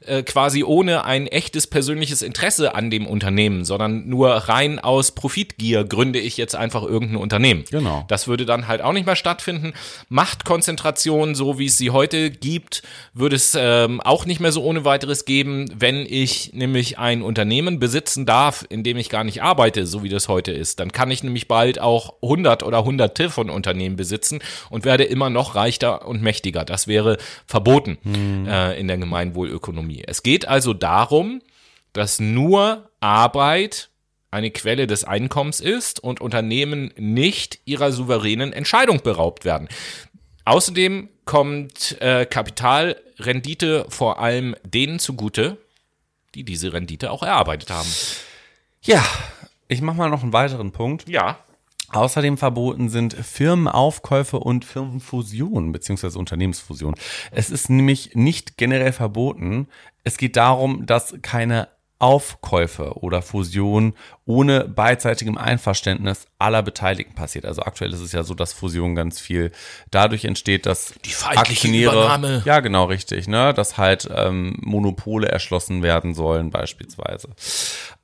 äh, quasi ohne ein echtes persönliches Interesse an dem Unternehmen, sondern nur rein aus Profitgier gründe ich jetzt einfach irgendein Unternehmen. Genau. Das würde dann halt auch nicht mehr stattfinden. Machtkonzentration, so wie es sie heute gibt, würde es ähm, auch nicht mehr so ohne weiteres geben, wenn ich nämlich ein Unternehmen besitzen darf, in dem ich gar nicht arbeite, so wie das heute ist. Dann kann ich nämlich bald auch 100 oder hunderte von Unternehmen besitzen und werde immer noch reicher und mächtiger. Das wäre verboten hm. äh, in der Gemeinwohlökonomie. Ökonomie. Es geht also darum, dass nur Arbeit eine Quelle des Einkommens ist und Unternehmen nicht ihrer souveränen Entscheidung beraubt werden. Außerdem kommt äh, Kapitalrendite vor allem denen zugute, die diese Rendite auch erarbeitet haben. Ja, ich mache mal noch einen weiteren Punkt. Ja. Außerdem verboten sind Firmenaufkäufe und Firmenfusionen beziehungsweise Unternehmensfusionen. Es ist nämlich nicht generell verboten. Es geht darum, dass keine Aufkäufe oder Fusion ohne beidseitigem Einverständnis aller Beteiligten passiert. Also aktuell ist es ja so, dass Fusion ganz viel dadurch entsteht, dass die Aktionäre, Übernahme. ja genau richtig, ne, dass halt ähm, Monopole erschlossen werden sollen beispielsweise.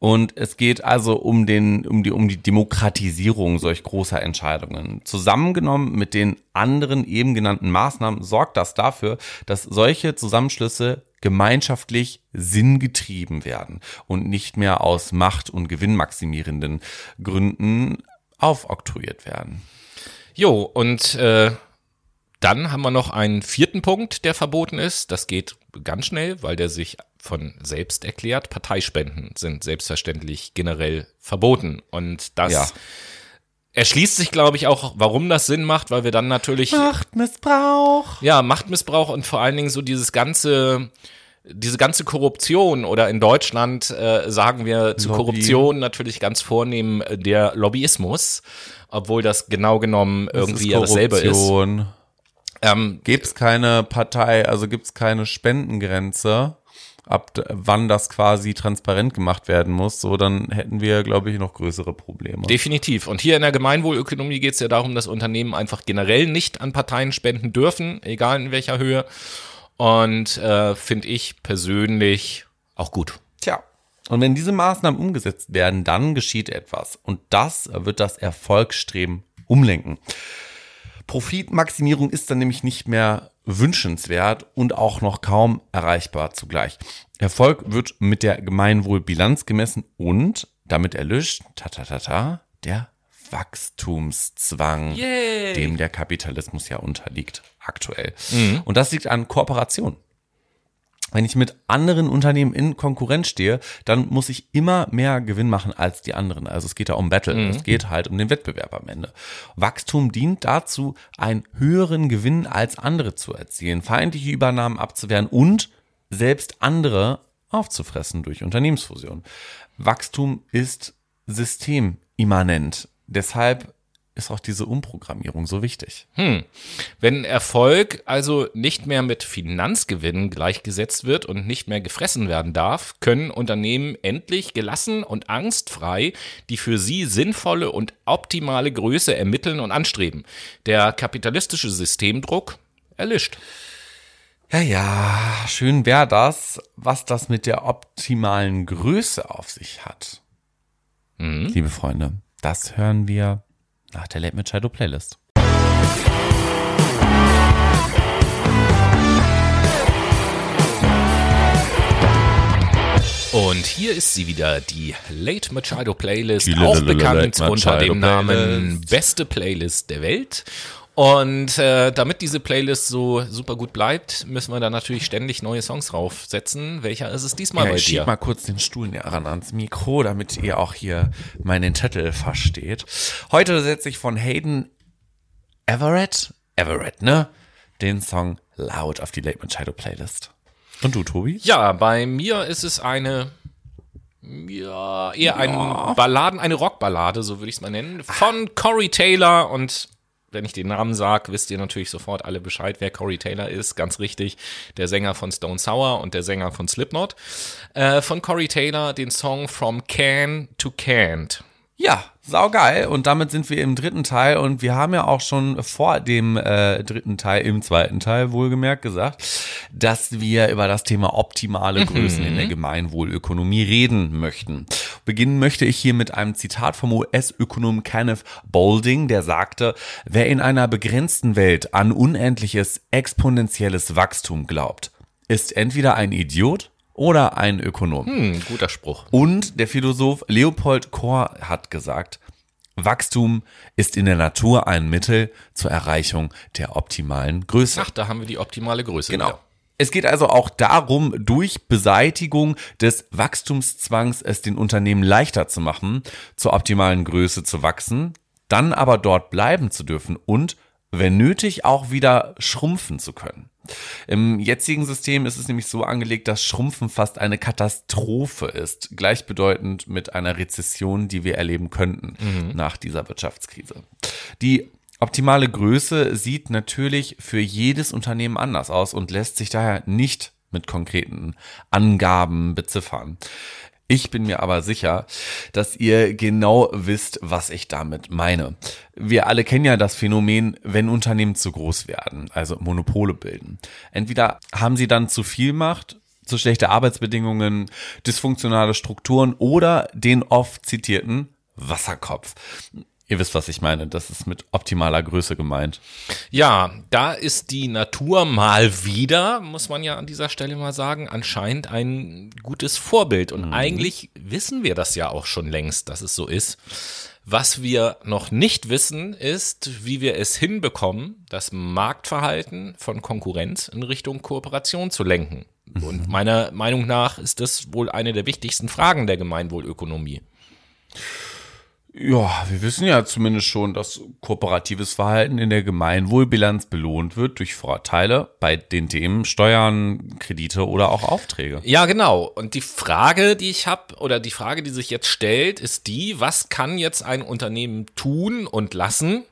Und es geht also um den um die um die Demokratisierung solch großer Entscheidungen. Zusammengenommen mit den anderen eben genannten Maßnahmen sorgt das dafür, dass solche Zusammenschlüsse gemeinschaftlich sinngetrieben werden und nicht mehr aus Macht- und gewinnmaximierenden Gründen aufoktroyiert werden. Jo, und äh, dann haben wir noch einen vierten Punkt, der verboten ist. Das geht ganz schnell, weil der sich von selbst erklärt. Parteispenden sind selbstverständlich generell verboten. Und das ja. Erschließt sich, glaube ich, auch, warum das Sinn macht, weil wir dann natürlich. Machtmissbrauch. Ja, Machtmissbrauch und vor allen Dingen so dieses ganze diese ganze Korruption oder in Deutschland äh, sagen wir zu Lobby. Korruption natürlich ganz vornehm äh, der Lobbyismus, obwohl das genau genommen das irgendwie ja dasselbe ist. Ähm, gibt es keine Partei, also gibt es keine Spendengrenze, ab wann das quasi transparent gemacht werden muss, so dann hätten wir, glaube ich, noch größere Probleme. Definitiv. Und hier in der Gemeinwohlökonomie geht es ja darum, dass Unternehmen einfach generell nicht an Parteien spenden dürfen, egal in welcher Höhe. Und äh, finde ich persönlich auch gut. Tja. Und wenn diese Maßnahmen umgesetzt werden, dann geschieht etwas. Und das wird das Erfolgsstreben umlenken. Profitmaximierung ist dann nämlich nicht mehr wünschenswert und auch noch kaum erreichbar zugleich. Erfolg wird mit der Gemeinwohlbilanz gemessen und damit erlischt, ta ta ta ta, der Wachstumszwang, Yay. dem der Kapitalismus ja unterliegt aktuell. Und das liegt an Kooperation. Wenn ich mit anderen Unternehmen in Konkurrenz stehe, dann muss ich immer mehr Gewinn machen als die anderen. Also es geht ja um Battle. Es geht halt um den Wettbewerb am Ende. Wachstum dient dazu, einen höheren Gewinn als andere zu erzielen, feindliche Übernahmen abzuwehren und selbst andere aufzufressen durch Unternehmensfusion. Wachstum ist systemimmanent. Deshalb ist auch diese Umprogrammierung so wichtig. Wenn Erfolg also nicht mehr mit Finanzgewinn gleichgesetzt wird und nicht mehr gefressen werden darf, können Unternehmen endlich gelassen und angstfrei die für sie sinnvolle und optimale Größe ermitteln und anstreben. Der kapitalistische Systemdruck erlischt. Ja, ja, schön wäre das, was das mit der optimalen Größe auf sich hat. Liebe Freunde, das hören wir nach der Late Machado Playlist. Und hier ist sie wieder, die Late Machado Playlist, auch bekannt unter dem Namen. Beste Playlist der Welt. Und äh, damit diese Playlist so super gut bleibt, müssen wir da natürlich ständig neue Songs draufsetzen. Welcher ist es diesmal Ja, bei ich schieb dir? mal kurz den Stuhl näher ran ans Mikro, damit ihr auch hier meinen Titel versteht. Heute setze ich von Hayden Everett, Everett, ne? Den Song Loud auf die Late Machado Playlist. Und du, Tobi? Ja, bei mir ist es eine, ja, eher ein Balladen, eine Rockballade, so würde ich es mal nennen, von Corey Taylor und wenn ich den Namen sage, wisst ihr natürlich sofort alle Bescheid, wer Corey Taylor ist. Ganz richtig, der Sänger von Stone Sour und der Sänger von Slipknot. Äh, von Corey Taylor den Song From Can to Can't. Ja, saugeil. Und damit sind wir im dritten Teil. Und wir haben ja auch schon vor dem äh, dritten Teil, im zweiten Teil wohlgemerkt gesagt, dass wir über das Thema optimale Größen in der Gemeinwohlökonomie reden möchten. Beginnen möchte ich hier mit einem Zitat vom US-Ökonom Kenneth Boulding, der sagte, wer in einer begrenzten Welt an unendliches exponentielles Wachstum glaubt, ist entweder ein Idiot oder ein Ökonom. Hm, guter Spruch. Und der Philosoph Leopold Kohr hat gesagt, Wachstum ist in der Natur ein Mittel zur Erreichung der optimalen Größe. Ach, da haben wir die optimale Größe. Genau. wieder. Es geht also auch darum, durch Beseitigung des Wachstumszwangs es den Unternehmen leichter zu machen, zur optimalen Größe zu wachsen, dann aber dort bleiben zu dürfen und, wenn nötig, auch wieder schrumpfen zu können. Im jetzigen System ist es nämlich so angelegt, dass Schrumpfen fast eine Katastrophe ist, gleichbedeutend mit einer Rezession, die wir erleben könnten nach dieser Wirtschaftskrise. Die optimale Größe sieht natürlich für jedes Unternehmen anders aus und lässt sich daher nicht mit konkreten Angaben beziffern. Ich bin mir aber sicher, dass ihr genau wisst, was ich damit meine. Wir alle kennen ja das Phänomen, wenn Unternehmen zu groß werden, also Monopole bilden. Entweder haben sie dann zu viel Macht, zu schlechte Arbeitsbedingungen, dysfunktionale Strukturen oder den oft zitierten Wasserkopf. Ihr wisst, was ich meine. Das ist mit optimaler Größe gemeint. Ja, da ist die Natur mal wieder, muss man ja an dieser Stelle mal sagen, anscheinend ein gutes Vorbild. Und eigentlich wissen wir das ja auch schon längst, dass es so ist. Was wir noch nicht wissen, ist, wie wir es hinbekommen, das Marktverhalten von Konkurrenz in Richtung Kooperation zu lenken. Und meiner Meinung nach ist das wohl eine der wichtigsten Fragen der Gemeinwohlökonomie. Ja, wir wissen ja zumindest schon, dass kooperatives Verhalten in der Gemeinwohlbilanz belohnt wird durch Vorteile bei den Themen Steuern, Kredite oder auch Aufträge. Ja, genau. Und die Frage, die ich habe, oder die Frage, die sich jetzt stellt, ist die, was kann jetzt ein Unternehmen tun und lassen,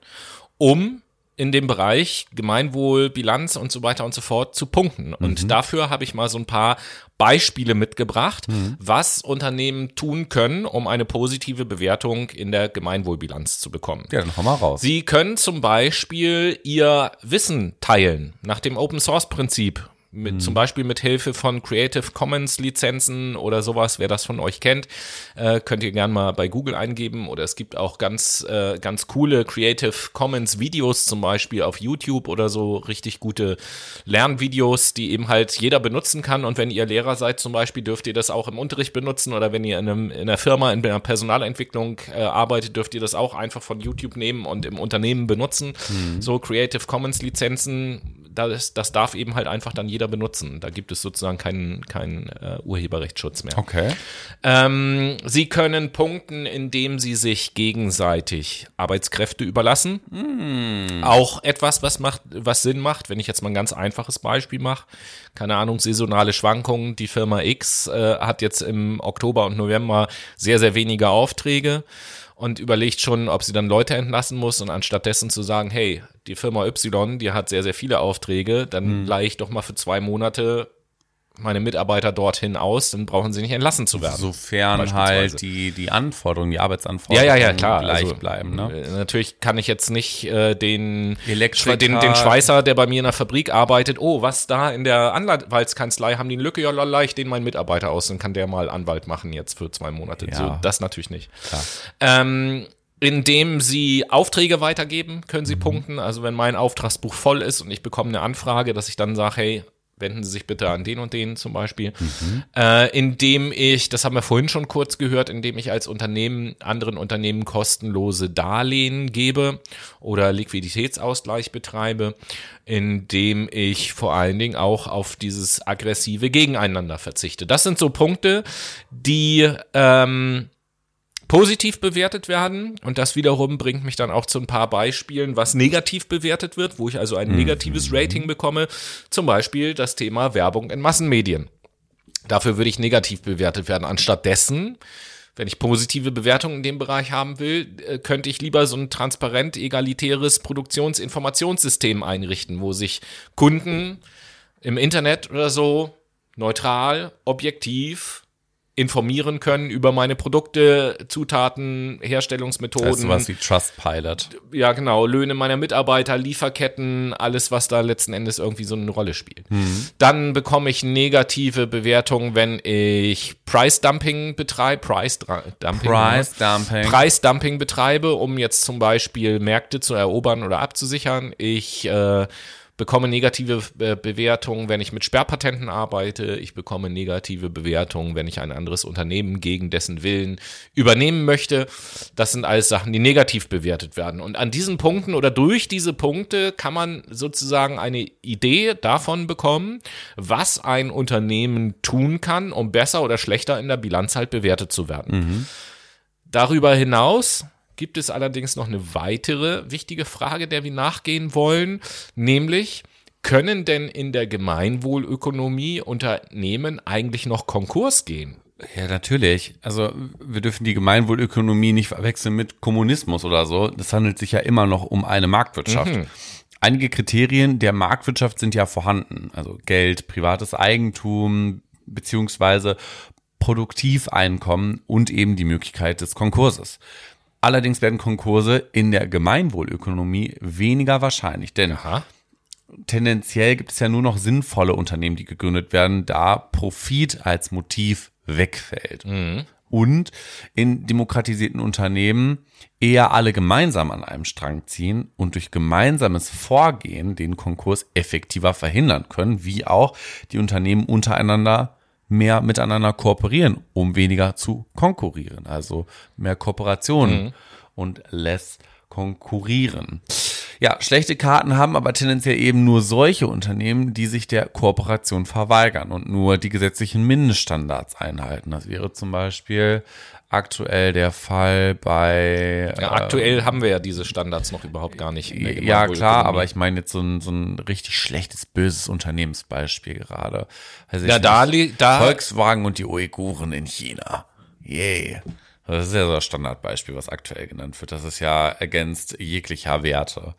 um in dem Bereich Gemeinwohl, Bilanz und so weiter und so fort zu punkten. Und dafür habe ich mal so ein paar Beispiele mitgebracht, was Unternehmen tun können, um eine positive Bewertung in der Gemeinwohlbilanz zu bekommen. Ja, dann hau mal raus. Sie können zum Beispiel Ihr Wissen teilen nach dem Open Source Prinzip. Mit, Zum Beispiel mit Hilfe von Creative Commons Lizenzen oder sowas. Wer das von euch kennt, äh, könnt ihr gerne mal bei Google eingeben. Oder es gibt auch ganz, äh, ganz coole Creative Commons Videos, zum Beispiel auf YouTube oder so. Richtig gute Lernvideos, die eben halt jeder benutzen kann. Und wenn ihr Lehrer seid zum Beispiel, dürft ihr das auch im Unterricht benutzen. Oder wenn ihr in, einem, in einer Firma, in einer Personalentwicklung äh, arbeitet, dürft ihr das auch einfach von YouTube nehmen und im Unternehmen benutzen. Mhm. So Creative Commons Lizenzen das, das darf eben halt einfach dann jeder benutzen. Da gibt es sozusagen keinen keinen äh, Urheberrechtsschutz mehr. Okay. Ähm, sie können punkten, indem sie sich gegenseitig Arbeitskräfte überlassen. Mm. Auch etwas, was macht, was Sinn macht. Wenn ich jetzt mal ein ganz einfaches Beispiel mache, keine Ahnung, saisonale Schwankungen. Die Firma X äh, hat jetzt im Oktober und November sehr, sehr wenige Aufträge und überlegt schon, ob sie dann Leute entlassen muss und anstattdessen zu sagen, hey, die Firma Y, die hat sehr, sehr viele Aufträge, dann mhm. leihe ich doch mal für zwei Monate meine Mitarbeiter dorthin aus, dann brauchen sie nicht entlassen zu werden. Sofern halt die, die Anforderungen, die Arbeitsanforderungen ja, ja, ja, klar. gleich also, bleiben. Ne? Äh, natürlich kann ich jetzt nicht äh, den, den, den Schweißer, der bei mir in der Fabrik arbeitet, oh, was da in der Anwaltskanzlei haben die eine Lücke, ja, lala, ich den meinen Mitarbeiter aus, dann kann der mal Anwalt machen jetzt für zwei Monate. Ja. So, das natürlich nicht. Ähm, indem sie Aufträge weitergeben, können sie mhm. punkten. Also wenn mein Auftragsbuch voll ist und ich bekomme eine Anfrage, dass ich dann sage, hey, wenden Sie sich bitte an den und den zum Beispiel, mhm. äh, indem ich, das haben wir vorhin schon kurz gehört, indem ich als Unternehmen anderen Unternehmen kostenlose Darlehen gebe oder Liquiditätsausgleich betreibe, indem ich vor allen Dingen auch auf dieses aggressive Gegeneinander verzichte. Das sind so Punkte, die ähm, positiv bewertet werden. Und das wiederum bringt mich dann auch zu ein paar Beispielen, was negativ bewertet wird, wo ich also ein mhm. negatives Rating bekomme. Zum Beispiel das Thema Werbung in Massenmedien. Dafür würde ich negativ bewertet werden. Anstattdessen wenn ich positive Bewertungen in dem Bereich haben will, äh, könnte ich lieber so ein transparent egalitäres Produktionsinformationssystem einrichten, wo sich Kunden im Internet oder so neutral, objektiv informieren können über meine Produkte, Zutaten, Herstellungsmethoden. Das ist sowas wie Trustpilot. Ja, genau. Löhne meiner Mitarbeiter, Lieferketten, alles, was da letzten Endes irgendwie so eine Rolle spielt. Mhm. Dann bekomme ich negative Bewertungen, wenn ich Price Dumping betreibe, Price Dumping. Price Dumping. Price Dumping betreibe, um jetzt zum Beispiel Märkte zu erobern oder abzusichern. Ich äh, bekomme negative äh, Bewertungen, wenn ich mit Sperrpatenten arbeite. Ich bekomme negative Bewertungen, wenn ich ein anderes Unternehmen gegen dessen Willen übernehmen möchte. Das sind alles Sachen, die negativ bewertet werden. Und an diesen Punkten oder durch diese Punkte kann man sozusagen eine Idee davon bekommen, was ein Unternehmen tun kann, um besser oder schlechter in der Bilanz halt bewertet zu werden. Mhm. Darüber hinaus gibt es allerdings noch eine weitere wichtige Frage, der wir nachgehen wollen, nämlich können denn in der Gemeinwohlökonomie Unternehmen eigentlich noch Konkurs gehen? Ja, natürlich. Also wir dürfen die Gemeinwohlökonomie nicht verwechseln mit Kommunismus oder so. Das handelt sich ja immer noch um eine Marktwirtschaft. Mhm. Einige Kriterien der Marktwirtschaft sind ja vorhanden. Also Geld, privates Eigentum, beziehungsweise Produktiveinkommen und eben die Möglichkeit des Konkurses. Allerdings werden Konkurse in der Gemeinwohlökonomie weniger wahrscheinlich, denn Aha. tendenziell gibt es ja nur noch sinnvolle Unternehmen, die gegründet werden, da Profit als Motiv wegfällt. Mhm. Und in demokratisierten Unternehmen eher alle gemeinsam an einem Strang ziehen und durch gemeinsames Vorgehen den Konkurs effektiver verhindern können, wie auch die Unternehmen untereinander mehr miteinander kooperieren, um weniger zu konkurrieren. Also mehr Kooperation mhm. und less konkurrieren. Ja, schlechte Karten haben aber tendenziell eben nur solche Unternehmen, die sich der Kooperation verweigern und nur die gesetzlichen Mindeststandards einhalten. Das wäre zum Beispiel aktuell der Fall bei. Ja, aktuell äh, haben wir ja diese Standards noch überhaupt gar nicht. ja, klar, aber ich meine jetzt so ein, so ein richtig schlechtes, böses Unternehmensbeispiel gerade. Also ja, da, da Volkswagen und die Uiguren in China. Yay. Das ist ja so ein Standardbeispiel, was aktuell genannt wird. Das ist ja ergänzt jeglicher Werte.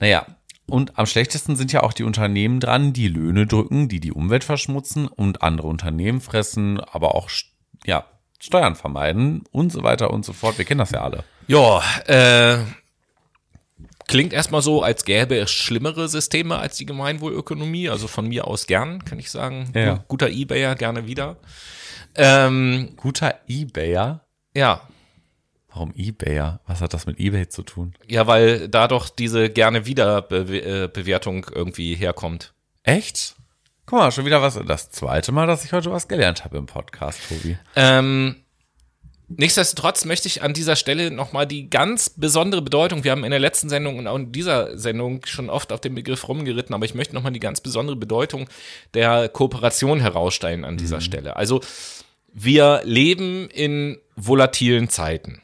Naja, und am schlechtesten sind ja auch die Unternehmen dran, die Löhne drücken, die die Umwelt verschmutzen und andere Unternehmen fressen, aber auch ja, Steuern vermeiden und so weiter und so fort. Wir kennen das ja alle. Ja, äh, Klingt erstmal so, als gäbe es schlimmere Systeme als die Gemeinwohlökonomie. Also von mir aus gern, kann ich sagen. Ja. Guter Ebayer, gerne wieder. Ähm, Guter Ebayer. ja, Warum Ebayer? Was hat das mit Ebay zu tun? ja, weil da doch diese gerne wieder Be äh, Bewertung irgendwie herkommt. Echt? Guck mal, schon wieder was. Das zweite Mal, dass ich heute was gelernt habe im Podcast, Tobi. Ähm, nichtsdestotrotz möchte ich an dieser Stelle nochmal die ganz besondere Bedeutung, wir haben in der letzten Sendung und auch in dieser Sendung schon oft auf den Begriff rumgeritten, aber ich möchte nochmal die ganz besondere Bedeutung der Kooperation herausstellen an dieser Stelle. Also wir leben in volatilen Zeiten.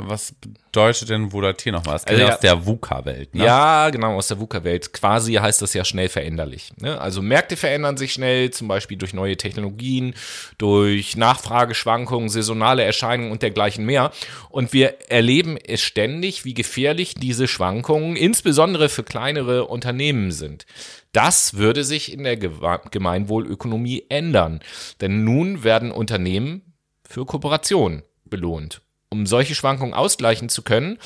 Was bedeutet denn volatil nochmal? Das Also also ja- aus der VUCA-Welt, ne? Ja, genau, aus der VUCA-Welt. Quasi heißt das ja schnell veränderlich. Ne? Also Märkte verändern sich schnell, zum Beispiel durch neue Technologien, durch Nachfrageschwankungen, saisonale Erscheinungen und dergleichen mehr. Und wir erleben es ständig, wie gefährlich diese Schwankungen, insbesondere für kleinere Unternehmen sind. Das würde sich in der Gemeinwohlökonomie ändern. Denn nun werden Unternehmen für Kooperation belohnt. Um solche Schwankungen ausgleichen zu können,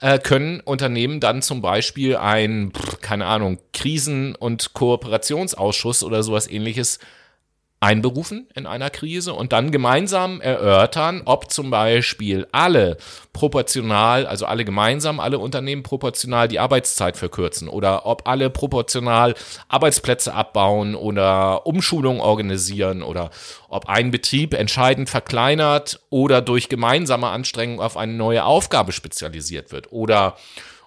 äh, können Unternehmen dann zum Beispiel ein, keine Ahnung, Krisen- und Kooperationsausschuss oder sowas ähnliches einberufen in einer Krise und dann gemeinsam erörtern, ob zum Beispiel alle proportional, also alle gemeinsam, alle Unternehmen proportional die Arbeitszeit verkürzen oder ob alle proportional Arbeitsplätze abbauen oder Umschulung organisieren oder ob ein Betrieb entscheidend verkleinert oder durch gemeinsame Anstrengungen auf eine neue Aufgabe spezialisiert wird oder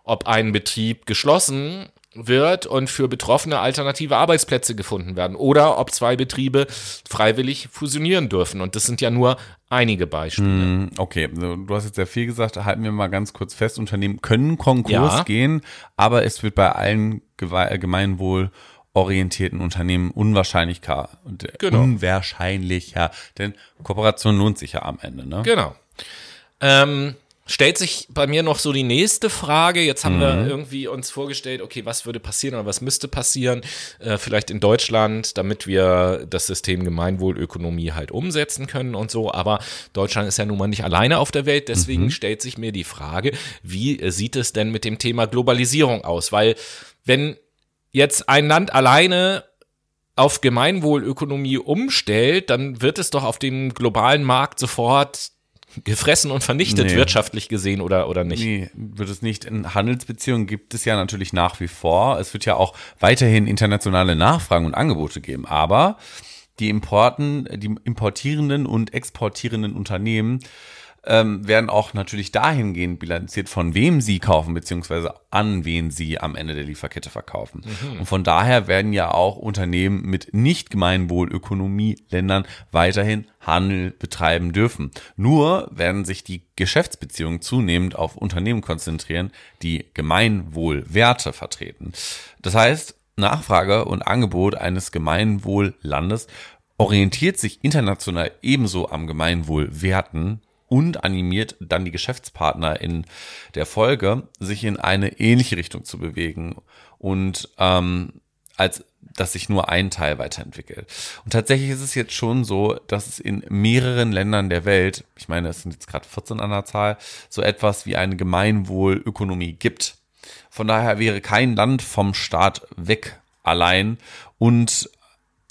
ob ein Betrieb geschlossen wird und für Betroffene alternative Arbeitsplätze gefunden werden oder ob zwei Betriebe freiwillig fusionieren dürfen. Und das sind ja nur einige Beispiele. Hm, Okay, du hast jetzt sehr viel gesagt, halten wir mal ganz kurz fest, Unternehmen können Konkurs Ja. gehen, aber es wird bei allen äh, gemeinwohlorientierten Unternehmen unwahrscheinlicher, und, Genau. unwahrscheinlicher, denn Kooperation lohnt sich ja am Ende, ne? Genau. Ähm, stellt sich bei mir noch so die nächste Frage. Jetzt haben wir irgendwie uns vorgestellt, okay, was würde passieren oder was müsste passieren, äh, vielleicht in Deutschland, damit wir das System Gemeinwohlökonomie halt umsetzen können und so. Aber Deutschland ist ja nun mal nicht alleine auf der Welt. Deswegen stellt sich mir die Frage, wie sieht es denn mit dem Thema Globalisierung aus? Weil wenn jetzt ein Land alleine auf Gemeinwohlökonomie umstellt, dann wird es doch auf dem globalen Markt sofort gefressen und vernichtet, Nee. wirtschaftlich gesehen oder, oder nicht. Nee, wird es nicht. In Handelsbeziehungen gibt es ja natürlich nach wie vor. Es wird ja auch weiterhin internationale Nachfragen und Angebote geben. Aber die Importen, die importierenden und exportierenden Unternehmen ähm, werden auch natürlich dahingehend bilanziert, von wem sie kaufen, beziehungsweise an wen sie am Ende der Lieferkette verkaufen. Und von daher werden ja auch Unternehmen mit nicht Gemeinwohlökonomie-Ländern weiterhin Handel betreiben dürfen. Nur werden sich die Geschäftsbeziehungen zunehmend auf Unternehmen konzentrieren, die Gemeinwohlwerte vertreten. Das heißt, Nachfrage und Angebot eines Gemeinwohllandes orientiert sich international ebenso am Gemeinwohlwerten und animiert dann die Geschäftspartner in der Folge, sich in eine ähnliche Richtung zu bewegen und ähm, als dass sich nur ein Teil weiterentwickelt. Und tatsächlich ist es jetzt schon so, dass es in mehreren Ländern der Welt, ich meine, es sind jetzt gerade 14 an der Zahl, so etwas wie eine Gemeinwohlökonomie gibt. Von daher wäre kein Land vom Staat weg allein und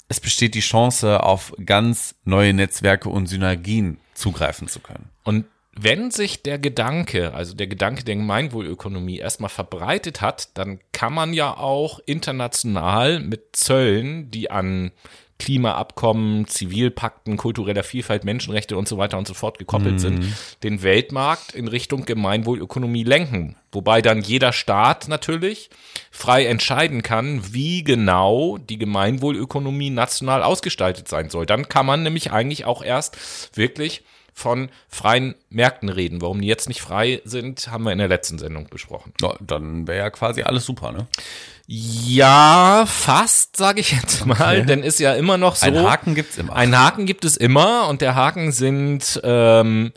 es besteht die Chance, auf ganz neue Netzwerke und Synergien zugreifen zu können. Und wenn sich der Gedanke, also der Gedanke der Gemeinwohlökonomie erstmal verbreitet hat, dann kann man ja auch international mit Zöllen, die an Klimaabkommen, Zivilpakten, kultureller Vielfalt, Menschenrechte und so weiter und so fort gekoppelt sind, den Weltmarkt in Richtung Gemeinwohlökonomie lenken. Wobei dann jeder Staat natürlich frei entscheiden kann, wie genau die Gemeinwohlökonomie national ausgestaltet sein soll. Dann kann man nämlich eigentlich auch erst wirklich von freien Märkten reden. Warum die jetzt nicht frei sind, haben wir in der letzten Sendung besprochen. Ja, dann wäre ja quasi alles super, ne? Ja, fast, sage ich jetzt mal, denn ist ja immer noch so. Ein Haken gibt's immer. Ein Haken gibt es immer und der Haken sind ähm,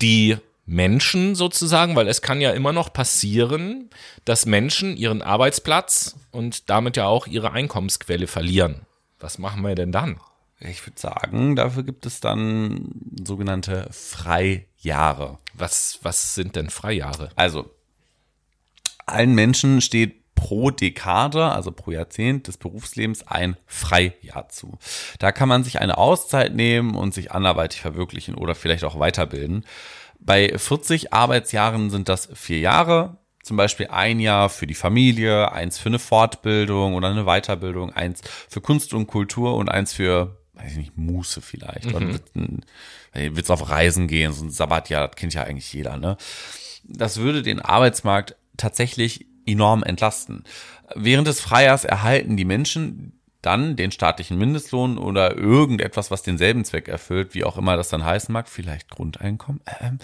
die Menschen sozusagen, weil es kann ja immer noch passieren, dass Menschen ihren Arbeitsplatz und damit ja auch ihre Einkommensquelle verlieren. Was machen wir denn dann? Ich würde sagen, dafür gibt es dann sogenannte Freijahre. Was, was sind denn Freijahre? Also, allen Menschen steht pro Dekade, also pro Jahrzehnt des Berufslebens ein Freijahr zu. Da kann man sich eine Auszeit nehmen und sich anderweitig verwirklichen oder vielleicht auch weiterbilden. Bei 40 Arbeitsjahren sind das vier Jahre, zum Beispiel ein Jahr für die Familie, eins für eine Fortbildung oder eine Weiterbildung, eins für Kunst und Kultur und eins für, weiß ich nicht, Muße vielleicht. Mhm. Oder wird's auf Reisen gehen, so ein Sabbatjahr, das kennt ja eigentlich jeder, ne? Das würde den Arbeitsmarkt tatsächlich enorm entlasten. Während des Freijahrs erhalten die Menschen dann den staatlichen Mindestlohn oder irgendetwas, was denselben Zweck erfüllt, wie auch immer das dann heißen mag, vielleicht Grundeinkommen, ähm,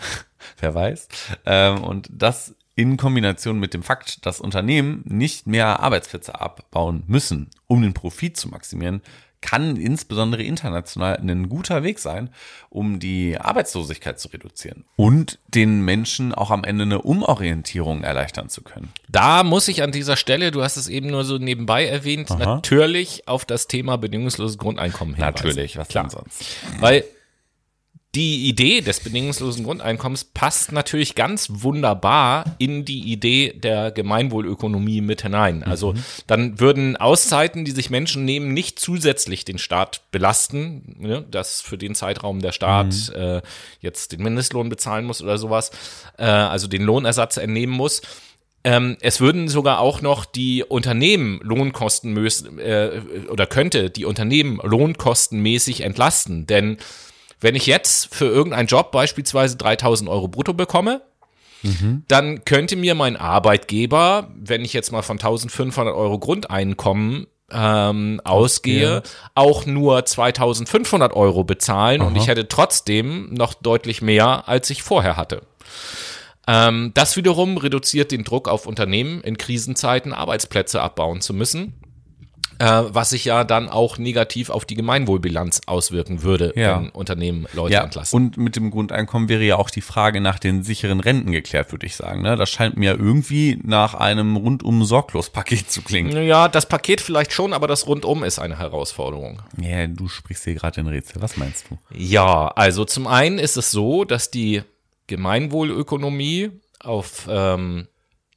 [laughs] wer weiß. Ähm, und das in Kombination mit dem Fakt, dass Unternehmen nicht mehr Arbeitsplätze abbauen müssen, um den Profit zu maximieren, kann insbesondere international ein guter Weg sein, um die Arbeitslosigkeit zu reduzieren und den Menschen auch am Ende eine Umorientierung erleichtern zu können. Da muss ich an dieser Stelle, du hast es eben nur so nebenbei erwähnt, Aha. natürlich auf das Thema bedingungsloses Grundeinkommen hinweisen. Natürlich, was Klar. denn sonst? Weil die Idee des bedingungslosen Grundeinkommens passt natürlich ganz wunderbar in die Idee der Gemeinwohlökonomie mit hinein. Also mhm. dann würden Auszeiten, die sich Menschen nehmen, nicht zusätzlich den Staat belasten, ne, dass für den Zeitraum der Staat mhm. äh, jetzt den Mindestlohn bezahlen muss oder sowas, äh, also den Lohnersatz entnehmen muss. Ähm, es würden sogar auch noch die Unternehmen Lohnkosten äh, oder könnte die Unternehmen lohnkostenmäßig entlasten, denn wenn ich jetzt für irgendeinen Job beispielsweise 3000 Euro brutto bekomme, mhm. dann könnte mir mein Arbeitgeber, wenn ich jetzt mal von 1500 Euro Grundeinkommen ähm, ausgehe, ja. auch nur 2500 Euro bezahlen Aha. und ich hätte trotzdem noch deutlich mehr, als ich vorher hatte. Ähm, das wiederum reduziert den Druck auf Unternehmen, in Krisenzeiten Arbeitsplätze abbauen zu müssen äh, was sich ja dann auch negativ auf die Gemeinwohlbilanz auswirken würde, ja. wenn Unternehmen Leute ja. entlassen. Und mit dem Grundeinkommen wäre ja auch die Frage nach den sicheren Renten geklärt, würde ich sagen. Ne? Das scheint mir irgendwie nach einem rundum sorglos Paket zu klingen. Ja, das Paket vielleicht schon, aber das rundum ist eine Herausforderung. Ja, du sprichst hier gerade in Rätsel. Was meinst du? Ja, also zum einen ist es so, dass die Gemeinwohlökonomie auf ähm,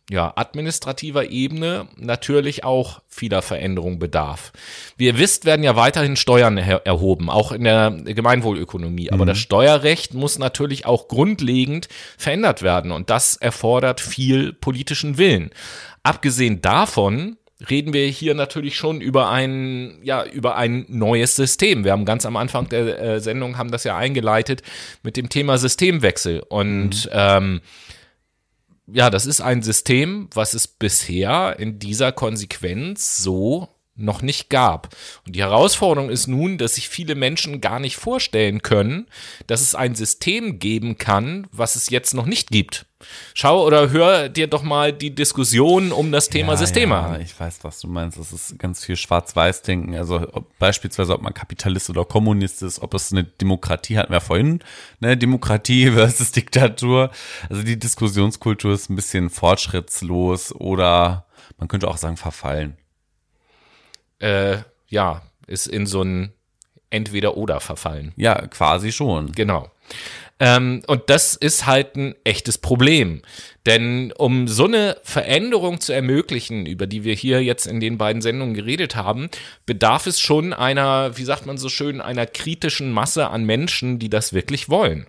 ja, administrativer Ebene natürlich auch vieler Veränderungen bedarf. Wie ihr wisst, werden ja weiterhin Steuern er erhoben, auch in der Gemeinwohlökonomie. Aber mhm. das Steuerrecht muss natürlich auch grundlegend verändert werden und das erfordert viel politischen Willen. Abgesehen davon reden wir hier natürlich schon über ein, ja, über ein neues System. Wir haben ganz am Anfang der äh, Sendung haben das ja eingeleitet mit dem Thema Systemwechsel und mhm. ähm, ja, das ist ein System, was es bisher in dieser Konsequenz so noch nicht gab. Und die Herausforderung ist nun, dass sich viele Menschen gar nicht vorstellen können, dass es ein System geben kann, was es jetzt noch nicht gibt. Schau oder hör dir doch mal die Diskussion um das Thema ja, Systeme ja, an. Ich weiß, was du meinst. Das ist ganz viel Schwarz-Weiß-Denken. Also ob, beispielsweise, ob man Kapitalist oder Kommunist ist, ob es eine Demokratie hatten wir vorhin, ne? Demokratie [laughs] versus Diktatur. Also die Diskussionskultur ist ein bisschen fortschrittslos oder man könnte auch sagen verfallen äh, ja, ist in so ein Entweder-Oder verfallen. Ja, quasi schon. Genau. Ähm, und das ist halt ein echtes Problem. Denn um so eine Veränderung zu ermöglichen, über die wir hier jetzt in den beiden Sendungen geredet haben, bedarf es schon einer, wie sagt man so schön, einer kritischen Masse an Menschen, die das wirklich wollen.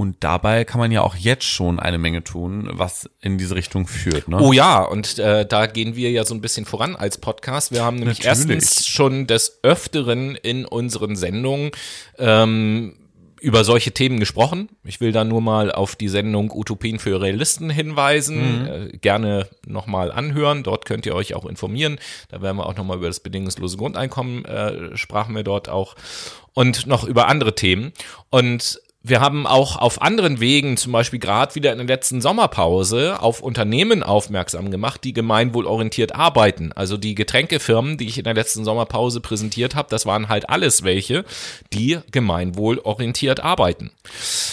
Und dabei kann man ja auch jetzt schon eine Menge tun, was in diese Richtung führt. Ne? Oh ja, und äh, da gehen wir ja so ein bisschen voran als Podcast. Wir haben nämlich Natürlich. erstens schon des Öfteren in unseren Sendungen ähm, über solche Themen gesprochen. Ich will da nur mal auf die Sendung Utopien für Realisten hinweisen. Mhm. Äh, gerne nochmal anhören. Dort könnt ihr euch auch informieren. Da werden wir auch nochmal über das bedingungslose Grundeinkommen äh, sprachen wir dort auch und noch über andere Themen. Und wir haben auch auf anderen Wegen, zum Beispiel gerade wieder in der letzten Sommerpause, auf Unternehmen aufmerksam gemacht, die gemeinwohlorientiert arbeiten. Also die Getränkefirmen, die ich in der letzten Sommerpause präsentiert habe, das waren halt alles welche, die gemeinwohlorientiert arbeiten.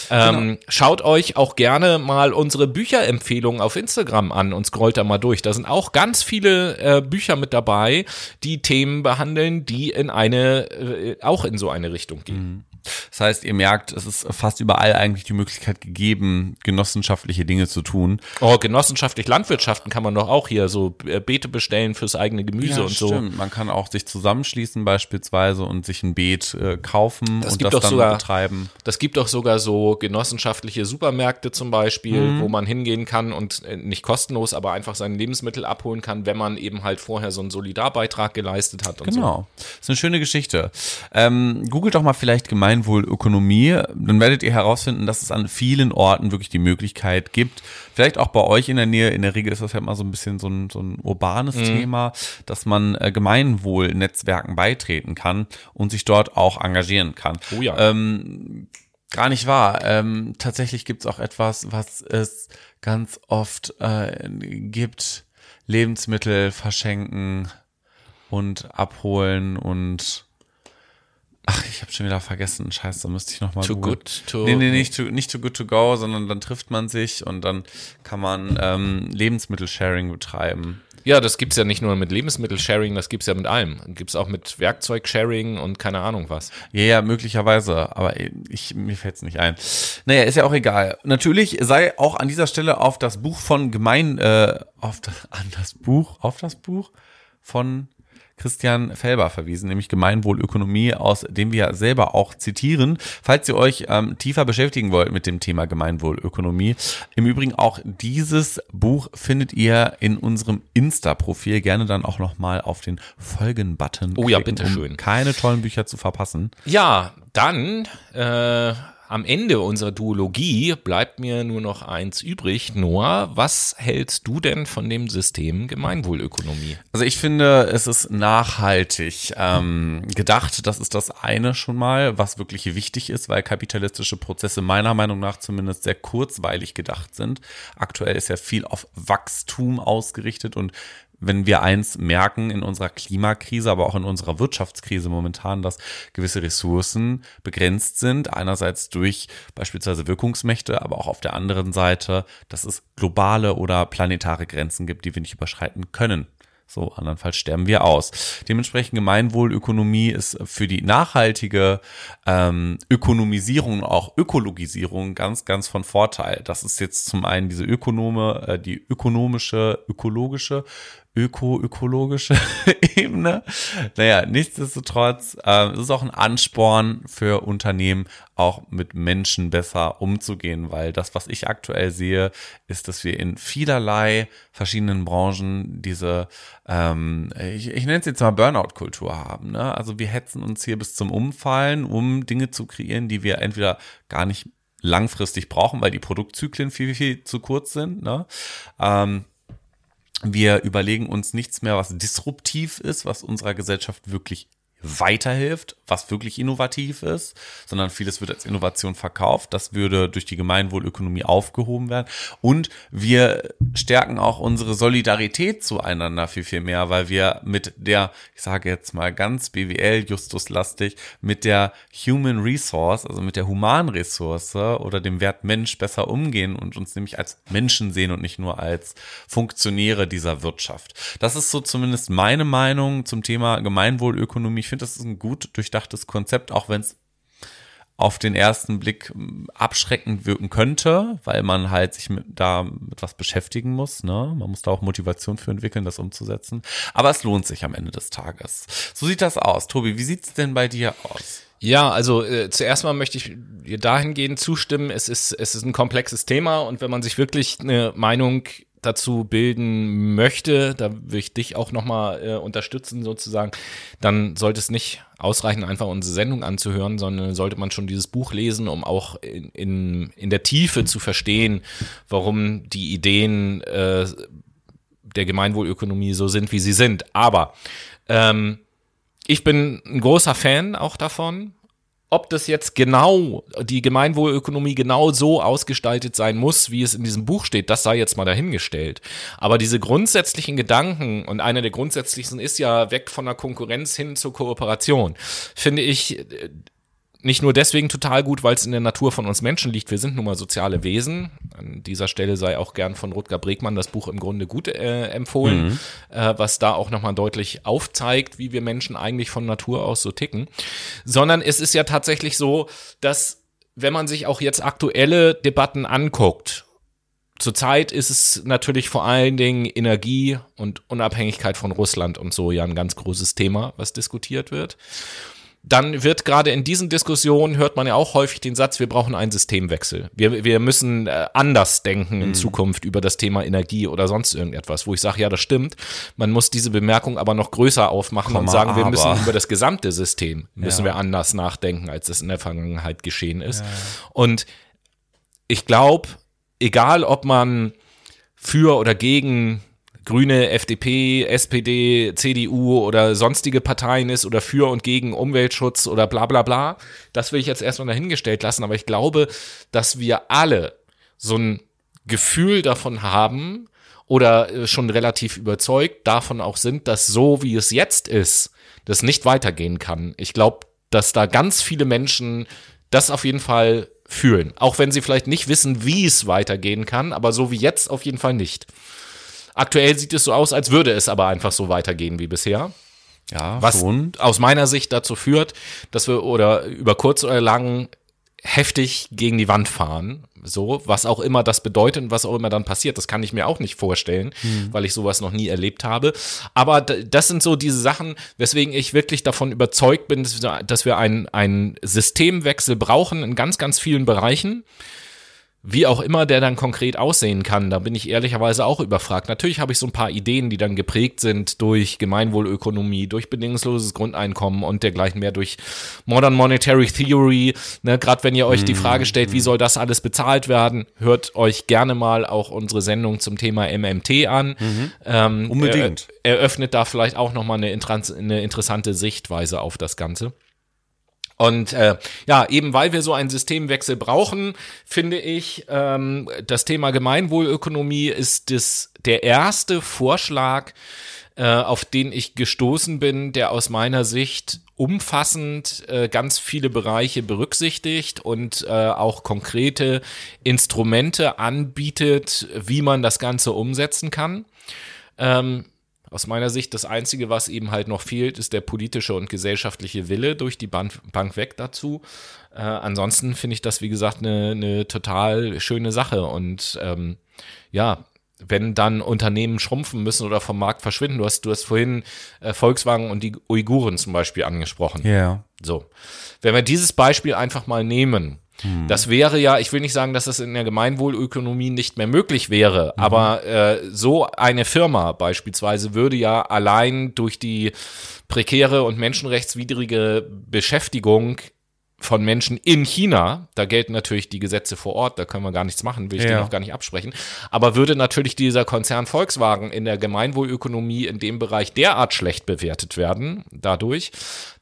Ähm, genau. Ähm, schaut euch auch gerne mal unsere Bücherempfehlungen auf Instagram an und scrollt da mal durch. Da sind auch ganz viele äh, Bücher mit dabei, die Themen behandeln, die in eine, äh, auch in so eine Richtung gehen. Mhm. Das heißt, ihr merkt, es ist fast überall eigentlich die Möglichkeit gegeben, genossenschaftliche Dinge zu tun. Oh, genossenschaftlich Landwirtschaften kann man doch auch hier so äh, Beete bestellen fürs eigene Gemüse Ja, und so. stimmt. Man kann auch sich zusammenschließen beispielsweise und sich ein Beet äh, kaufen Das und gibt das doch dann sogar- betreiben. Das gibt doch sogar so genossenschaftliche Supermärkte zum Beispiel, Mhm. wo man hingehen kann und äh, nicht kostenlos, aber einfach seine Lebensmittel abholen kann, wenn man eben halt vorher so einen Solidarbeitrag geleistet hat und so. Genau. Das ist eine schöne Geschichte. Ähm, googelt doch mal vielleicht Gemeinwohlökonomie, dann werdet ihr herausfinden, dass es an vielen Orten wirklich die Möglichkeit gibt, vielleicht auch bei euch in der Nähe, in der Regel ist das ja immer so ein bisschen so ein, so ein urbanes Mhm. Thema, dass man äh, Gemeinwohlnetzwerken beitreten kann und sich dort auch engagieren kann. Oh ja. Ähm, Gar nicht wahr. Ähm, tatsächlich gibt es auch etwas, was es ganz oft äh, gibt. Lebensmittel verschenken und abholen und ach, ich habe schon wieder vergessen. Scheiße, da müsste ich noch mal Too googeln. good to- Nee, nee, nicht too, nicht too good to go, sondern dann trifft man sich und dann kann man ähm, Lebensmittel-Sharing betreiben. Ja, das gibt's ja nicht nur mit Lebensmittel-Sharing, das gibt's ja mit allem. Gibt's auch mit Werkzeug-Sharing und keine Ahnung was. Ja, ja, möglicherweise, aber ich, mir fällt's nicht ein. Naja, ist ja auch egal. Natürlich sei auch an dieser Stelle auf das Buch von Gemein, äh, auf das, an das Buch, auf das Buch von Christian Felber verwiesen, nämlich Gemeinwohlökonomie, aus dem wir selber auch zitieren. Falls ihr euch ähm, tiefer beschäftigen wollt mit dem Thema Gemeinwohlökonomie. Im Übrigen auch dieses Buch findet ihr in unserem Insta-Profil. Gerne dann auch nochmal auf den Folgen-Button Oh ja, klicken, bitteschön. Um keine tollen Bücher zu verpassen. Ja, dann äh, am Ende unserer Duologie bleibt mir nur noch eins übrig. Noah, was hältst du denn von dem System Gemeinwohlökonomie? Also ich finde, es ist nachhaltig ähm, gedacht. Das ist das eine schon mal, was wirklich wichtig ist, weil kapitalistische Prozesse meiner Meinung nach zumindest sehr kurzweilig gedacht sind. Aktuell ist ja viel auf Wachstum ausgerichtet und wenn wir eins merken in unserer Klimakrise, aber auch in unserer Wirtschaftskrise momentan, dass gewisse Ressourcen begrenzt sind, einerseits durch beispielsweise Wirkungsmächte, aber auch auf der anderen Seite, dass es globale oder planetare Grenzen gibt, die wir nicht überschreiten können. So, andernfalls sterben wir aus. Dementsprechend Gemeinwohlökonomie ist für die nachhaltige ähm, Ökonomisierung auch Ökologisierung ganz, ganz von Vorteil. Das ist jetzt zum einen diese Ökonome, äh, die ökonomische, ökologische, öko-ökologische [laughs] Ebene. Naja, nichtsdestotrotz, äh, es ist auch ein Ansporn für Unternehmen, auch mit Menschen besser umzugehen, weil das, was ich aktuell sehe, ist, dass wir in vielerlei verschiedenen Branchen diese, ähm, ich, ich nenne es jetzt mal Burnout-Kultur haben. Ne? Also wir hetzen uns hier bis zum Umfallen, um Dinge zu kreieren, die wir entweder gar nicht langfristig brauchen, weil die Produktzyklen viel, viel, viel zu kurz sind. Ne? Ähm, wir überlegen uns nichts mehr, was disruptiv ist, was unserer Gesellschaft wirklich weiterhilft, was wirklich innovativ ist, sondern vieles wird als Innovation verkauft. Das würde durch die Gemeinwohlökonomie aufgehoben werden. Und wir stärken auch unsere Solidarität zueinander viel, viel mehr, weil wir mit der, ich sage jetzt mal ganz BWL, Justus-lastig, mit der Human Resource, also mit der humanen Ressource oder dem Wert Mensch besser umgehen und uns nämlich als Menschen sehen und nicht nur als Funktionäre dieser Wirtschaft. Das ist so zumindest meine Meinung zum Thema Gemeinwohlökonomie. Ich finde, das ist ein gut durchdachtes Konzept, auch wenn es auf den ersten Blick m, abschreckend wirken könnte, weil man halt sich mit, da mit was beschäftigen muss. Ne? Man muss da auch Motivation für entwickeln, das umzusetzen. Aber es lohnt sich am Ende des Tages. So sieht das aus. Tobi, wie sieht's denn bei dir aus? Ja, also äh, zuerst mal möchte ich dahingehend zustimmen. Es ist, es ist ein komplexes Thema und wenn man sich wirklich eine Meinung dazu bilden möchte, da will ich dich auch nochmal äh, unterstützen sozusagen, dann sollte es nicht ausreichen, einfach unsere Sendung anzuhören, sondern sollte man schon dieses Buch lesen, um auch in, in, in der Tiefe zu verstehen, warum die Ideen äh, der Gemeinwohlökonomie so sind, wie sie sind. Aber ähm, ich bin ein großer Fan auch davon. Ob das jetzt genau, die Gemeinwohlökonomie genau so ausgestaltet sein muss, wie es in diesem Buch steht, das sei jetzt mal dahingestellt. Aber diese grundsätzlichen Gedanken, und einer der grundsätzlichsten ist ja weg von der Konkurrenz hin zur Kooperation, finde ich äh, nicht nur deswegen total gut, weil es in der Natur von uns Menschen liegt. Wir sind nun mal soziale Wesen. An dieser Stelle sei auch gern von Rutger Bregmann das Buch im Grunde gut äh, empfohlen, mhm. äh, was da auch nochmal deutlich aufzeigt, wie wir Menschen eigentlich von Natur aus so ticken. Sondern es ist ja tatsächlich so, dass wenn man sich auch jetzt aktuelle Debatten anguckt, zurzeit ist es natürlich vor allen Dingen Energie und Unabhängigkeit von Russland und so ja ein ganz großes Thema, was diskutiert wird dann wird gerade in diesen Diskussionen hört man ja auch häufig den Satz, wir brauchen einen Systemwechsel. Wir, wir müssen äh, anders denken in mhm. Zukunft über das Thema Energie oder sonst irgendetwas, wo ich sage, ja, das stimmt. Man muss diese Bemerkung aber noch größer aufmachen Komma, und sagen, wir müssen über das gesamte System müssen ja. wir anders nachdenken, als es in der Vergangenheit geschehen ist. Ja. Und ich glaube, egal ob man für oder gegen Grüne, FDP, SPD, CDU oder sonstige Parteien ist oder für und gegen Umweltschutz oder bla bla bla. Das will ich jetzt erstmal dahingestellt lassen, aber ich glaube, dass wir alle so ein Gefühl davon haben oder äh, schon relativ überzeugt davon auch sind, dass so wie es jetzt ist, das nicht weitergehen kann. Ich glaube, dass da ganz viele Menschen das auf jeden Fall fühlen. Auch wenn sie vielleicht nicht wissen, wie es weitergehen kann, aber so wie jetzt auf jeden Fall nicht. Aktuell sieht es so aus, als würde es aber einfach so weitergehen wie bisher. Ja, was schon. aus meiner Sicht dazu führt, dass wir oder über kurz oder lang heftig gegen die Wand fahren. So, was auch immer das bedeutet und was auch immer dann passiert, das kann ich mir auch nicht vorstellen, mhm. weil ich sowas noch nie erlebt habe. Aber das sind so diese Sachen, weswegen ich wirklich davon überzeugt bin, dass wir einen, einen Systemwechsel brauchen in ganz, ganz vielen Bereichen. Wie auch immer der dann konkret aussehen kann, da bin ich ehrlicherweise auch überfragt. Natürlich habe ich so ein paar Ideen, die dann geprägt sind durch Gemeinwohlökonomie, durch bedingungsloses Grundeinkommen und dergleichen mehr, durch Modern Monetary Theory. Ne, Gerade wenn ihr euch die Frage mhm. stellt, wie soll das alles bezahlt werden, hört euch gerne mal auch unsere Sendung zum Thema MMT an. Mhm. Ähm, Unbedingt. Er, eröffnet da vielleicht auch nochmal eine, eine interessante Sichtweise auf das Ganze. Und äh, ja, eben weil wir so einen Systemwechsel brauchen, finde ich, ähm, das Thema Gemeinwohlökonomie ist das, der erste Vorschlag, äh, auf den ich gestoßen bin, der aus meiner Sicht umfassend äh, ganz viele Bereiche berücksichtigt und äh, auch konkrete Instrumente anbietet, wie man das Ganze umsetzen kann. Ähm, aus meiner Sicht das Einzige, was eben halt noch fehlt, ist der politische und gesellschaftliche Wille durch die Bank, Bank weg dazu. Äh, ansonsten finde ich das, wie gesagt, eine, eine total schöne Sache. Und ähm, ja, wenn dann Unternehmen schrumpfen müssen oder vom Markt verschwinden, du hast, du hast vorhin äh, Volkswagen und die Uiguren zum Beispiel angesprochen. Ja. Yeah. So. Wenn wir dieses Beispiel einfach mal nehmen, hm. Das wäre ja, ich will nicht sagen, dass das in der Gemeinwohlökonomie nicht mehr möglich wäre, mhm. aber äh, so eine Firma beispielsweise würde ja allein durch die prekäre und menschenrechtswidrige Beschäftigung von Menschen in China, da gelten natürlich die Gesetze vor Ort, da können wir gar nichts machen, will ich ja. den auch gar nicht absprechen, aber würde natürlich dieser Konzern Volkswagen in der Gemeinwohlökonomie in dem Bereich derart schlecht bewertet werden, dadurch,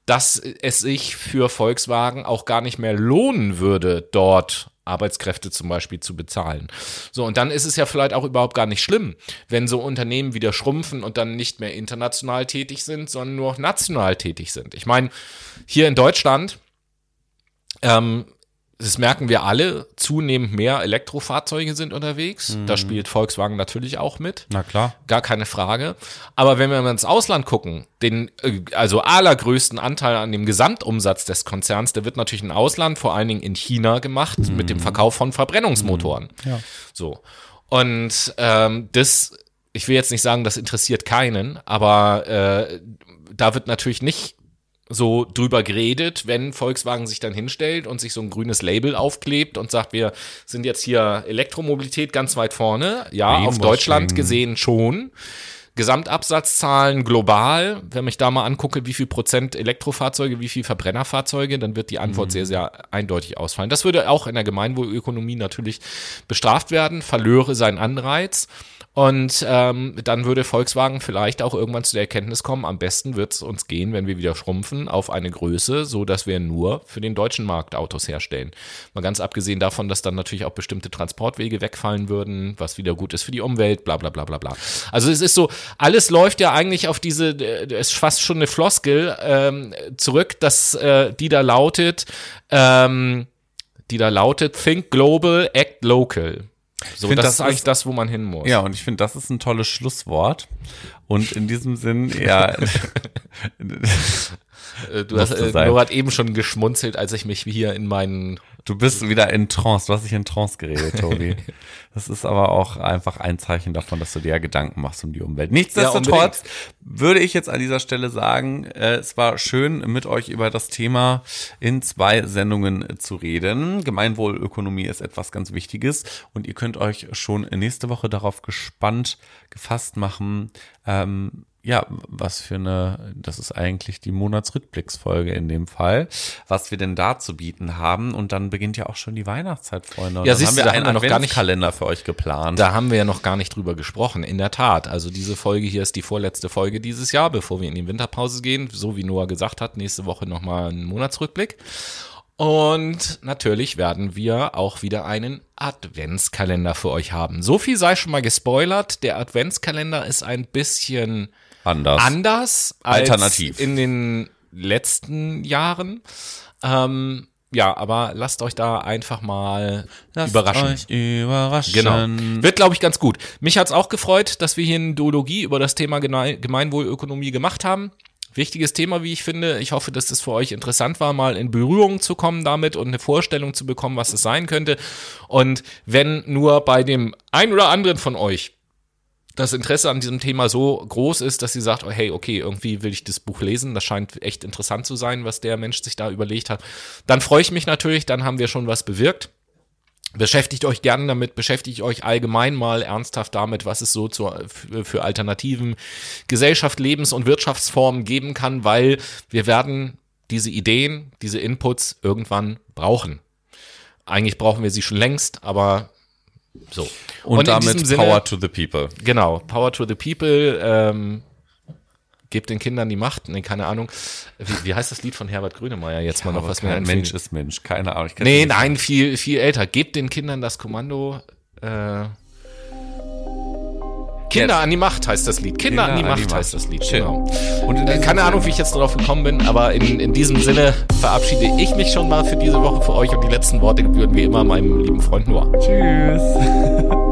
dass es sich für Volkswagen auch gar nicht mehr lohnen würde, dort Arbeitskräfte zum Beispiel zu bezahlen. So, und dann ist es ja vielleicht auch überhaupt gar nicht schlimm, wenn so Unternehmen wieder schrumpfen und dann nicht mehr international tätig sind, sondern nur national tätig sind. Ich meine, hier in Deutschland ähm, das merken wir alle, zunehmend mehr Elektrofahrzeuge sind unterwegs. Mhm. Da spielt Volkswagen natürlich auch mit. Na klar. Gar keine Frage. Aber wenn wir mal ins Ausland gucken, den äh, also allergrößten Anteil an dem Gesamtumsatz des Konzerns, der wird natürlich im Ausland, vor allen Dingen in China gemacht, mhm. mit dem Verkauf von Verbrennungsmotoren. Mhm. Ja. So. Und ähm, das, ich will jetzt nicht sagen, das interessiert keinen, aber äh, da wird natürlich nicht so drüber geredet, wenn Volkswagen sich dann hinstellt und sich so ein grünes Label aufklebt und sagt, wir sind jetzt hier Elektromobilität ganz weit vorne. Ja, auf Deutschland gesehen schon. Gesamtabsatzzahlen global, wenn ich da mal angucke, wie viel Prozent Elektrofahrzeuge, wie viel Verbrennerfahrzeuge, dann wird die Antwort mhm. sehr, sehr eindeutig ausfallen. Das würde auch in der Gemeinwohlökonomie natürlich bestraft werden, verlöre seinen Anreiz. Und ähm, dann würde Volkswagen vielleicht auch irgendwann zu der Erkenntnis kommen, am besten wird es uns gehen, wenn wir wieder schrumpfen auf eine Größe, so dass wir nur für den deutschen Markt Autos herstellen. Mal ganz abgesehen davon, dass dann natürlich auch bestimmte Transportwege wegfallen würden, was wieder gut ist für die Umwelt, bla bla bla bla bla. Also es ist so, alles läuft ja eigentlich auf diese, es ist fast schon eine Floskel ähm, zurück, dass äh, die da lautet, ähm, die da lautet, think global, act local. So, find, das, das ist eigentlich das, wo man hin muss. Ja, und ich finde, das ist ein tolles Schlusswort. Und in diesem Sinn, ja, [laughs] [laughs] Du hast, äh. Nora hat eben schon geschmunzelt, als ich mich hier in meinen du bist wieder in Trance. Du hast dich in Trance geredet, Tobi. [laughs] Das ist aber auch einfach ein Zeichen davon, dass du dir ja Gedanken machst um die Umwelt. Nichtsdestotrotz würde ich jetzt an dieser Stelle sagen, äh, es war schön, mit euch über das Thema in zwei Sendungen äh, zu reden. Gemeinwohlökonomie ist etwas ganz Wichtiges und ihr könnt euch schon nächste Woche darauf gespannt gefasst machen, ähm, ja, was für eine, das ist eigentlich die Monatsrückblicksfolge in dem Fall, was wir denn da zu bieten haben. Und dann beginnt ja auch schon die Weihnachtszeit, Freunde. Und Ja, siehst haben du, wir da einen haben wir noch gar nicht- Adventskalender für euch geplant. Da haben wir ja noch gar nicht drüber gesprochen. In der Tat. Also diese Folge hier ist die vorletzte Folge dieses Jahr, bevor wir in die Winterpause gehen. So wie Noah gesagt hat, nächste Woche nochmal ein Monatsrückblick. Und natürlich werden wir auch wieder einen Adventskalender für euch haben. So viel sei schon mal gespoilert. Der Adventskalender ist ein bisschen Anders. anders als Alternativ. in den letzten Jahren. Ähm, ja, aber lasst euch da einfach mal überraschen. Euch überraschen. Genau. Wird, glaube ich, ganz gut. Mich hat's auch gefreut, dass wir hier eine Duologie über das Thema Gemeinwohlökonomie gemacht haben. Wichtiges Thema, wie ich finde. Ich hoffe, dass es für euch interessant war, mal in Berührung zu kommen damit und eine Vorstellung zu bekommen, was es sein könnte. Und wenn nur bei dem ein oder anderen von euch das Interesse an diesem Thema so groß ist, dass sie sagt, oh, hey, okay, irgendwie will ich das Buch lesen, das scheint echt interessant zu sein, was der Mensch sich da überlegt hat, dann freue ich mich natürlich, dann haben wir schon was bewirkt. Beschäftigt euch gerne damit, beschäftigt euch allgemein mal ernsthaft damit, was es so zu, für, alternativen Gesellschaft, Lebens- und Wirtschaftsformen geben kann, weil wir werden diese Ideen, diese Inputs irgendwann brauchen. Eigentlich brauchen wir sie schon längst, aber so. Und, in damit Sinne- Power to the People. Genau, Power to the People, ähm, gebt den Kindern die Macht, nee, keine Ahnung. Wie, wie heißt das Lied von Herbert Grönemeyer jetzt mal noch, was mir? Mensch ist Mensch. Keine Ahnung. Ich Nee, nein, viel, viel älter. Gebt den Kindern das Kommando. Äh, Kinder an die Macht heißt das Lied. Kinder, an die Macht heißt das Lied. Schön. Genau. Und Äh, keine Ahnung, wie ich jetzt darauf gekommen bin, aber in, in diesem Sinne verabschiede ich mich schon mal für diese Woche für euch und die letzten Worte gebühren wie immer meinem lieben Freund Noah. Tschüss. [laughs]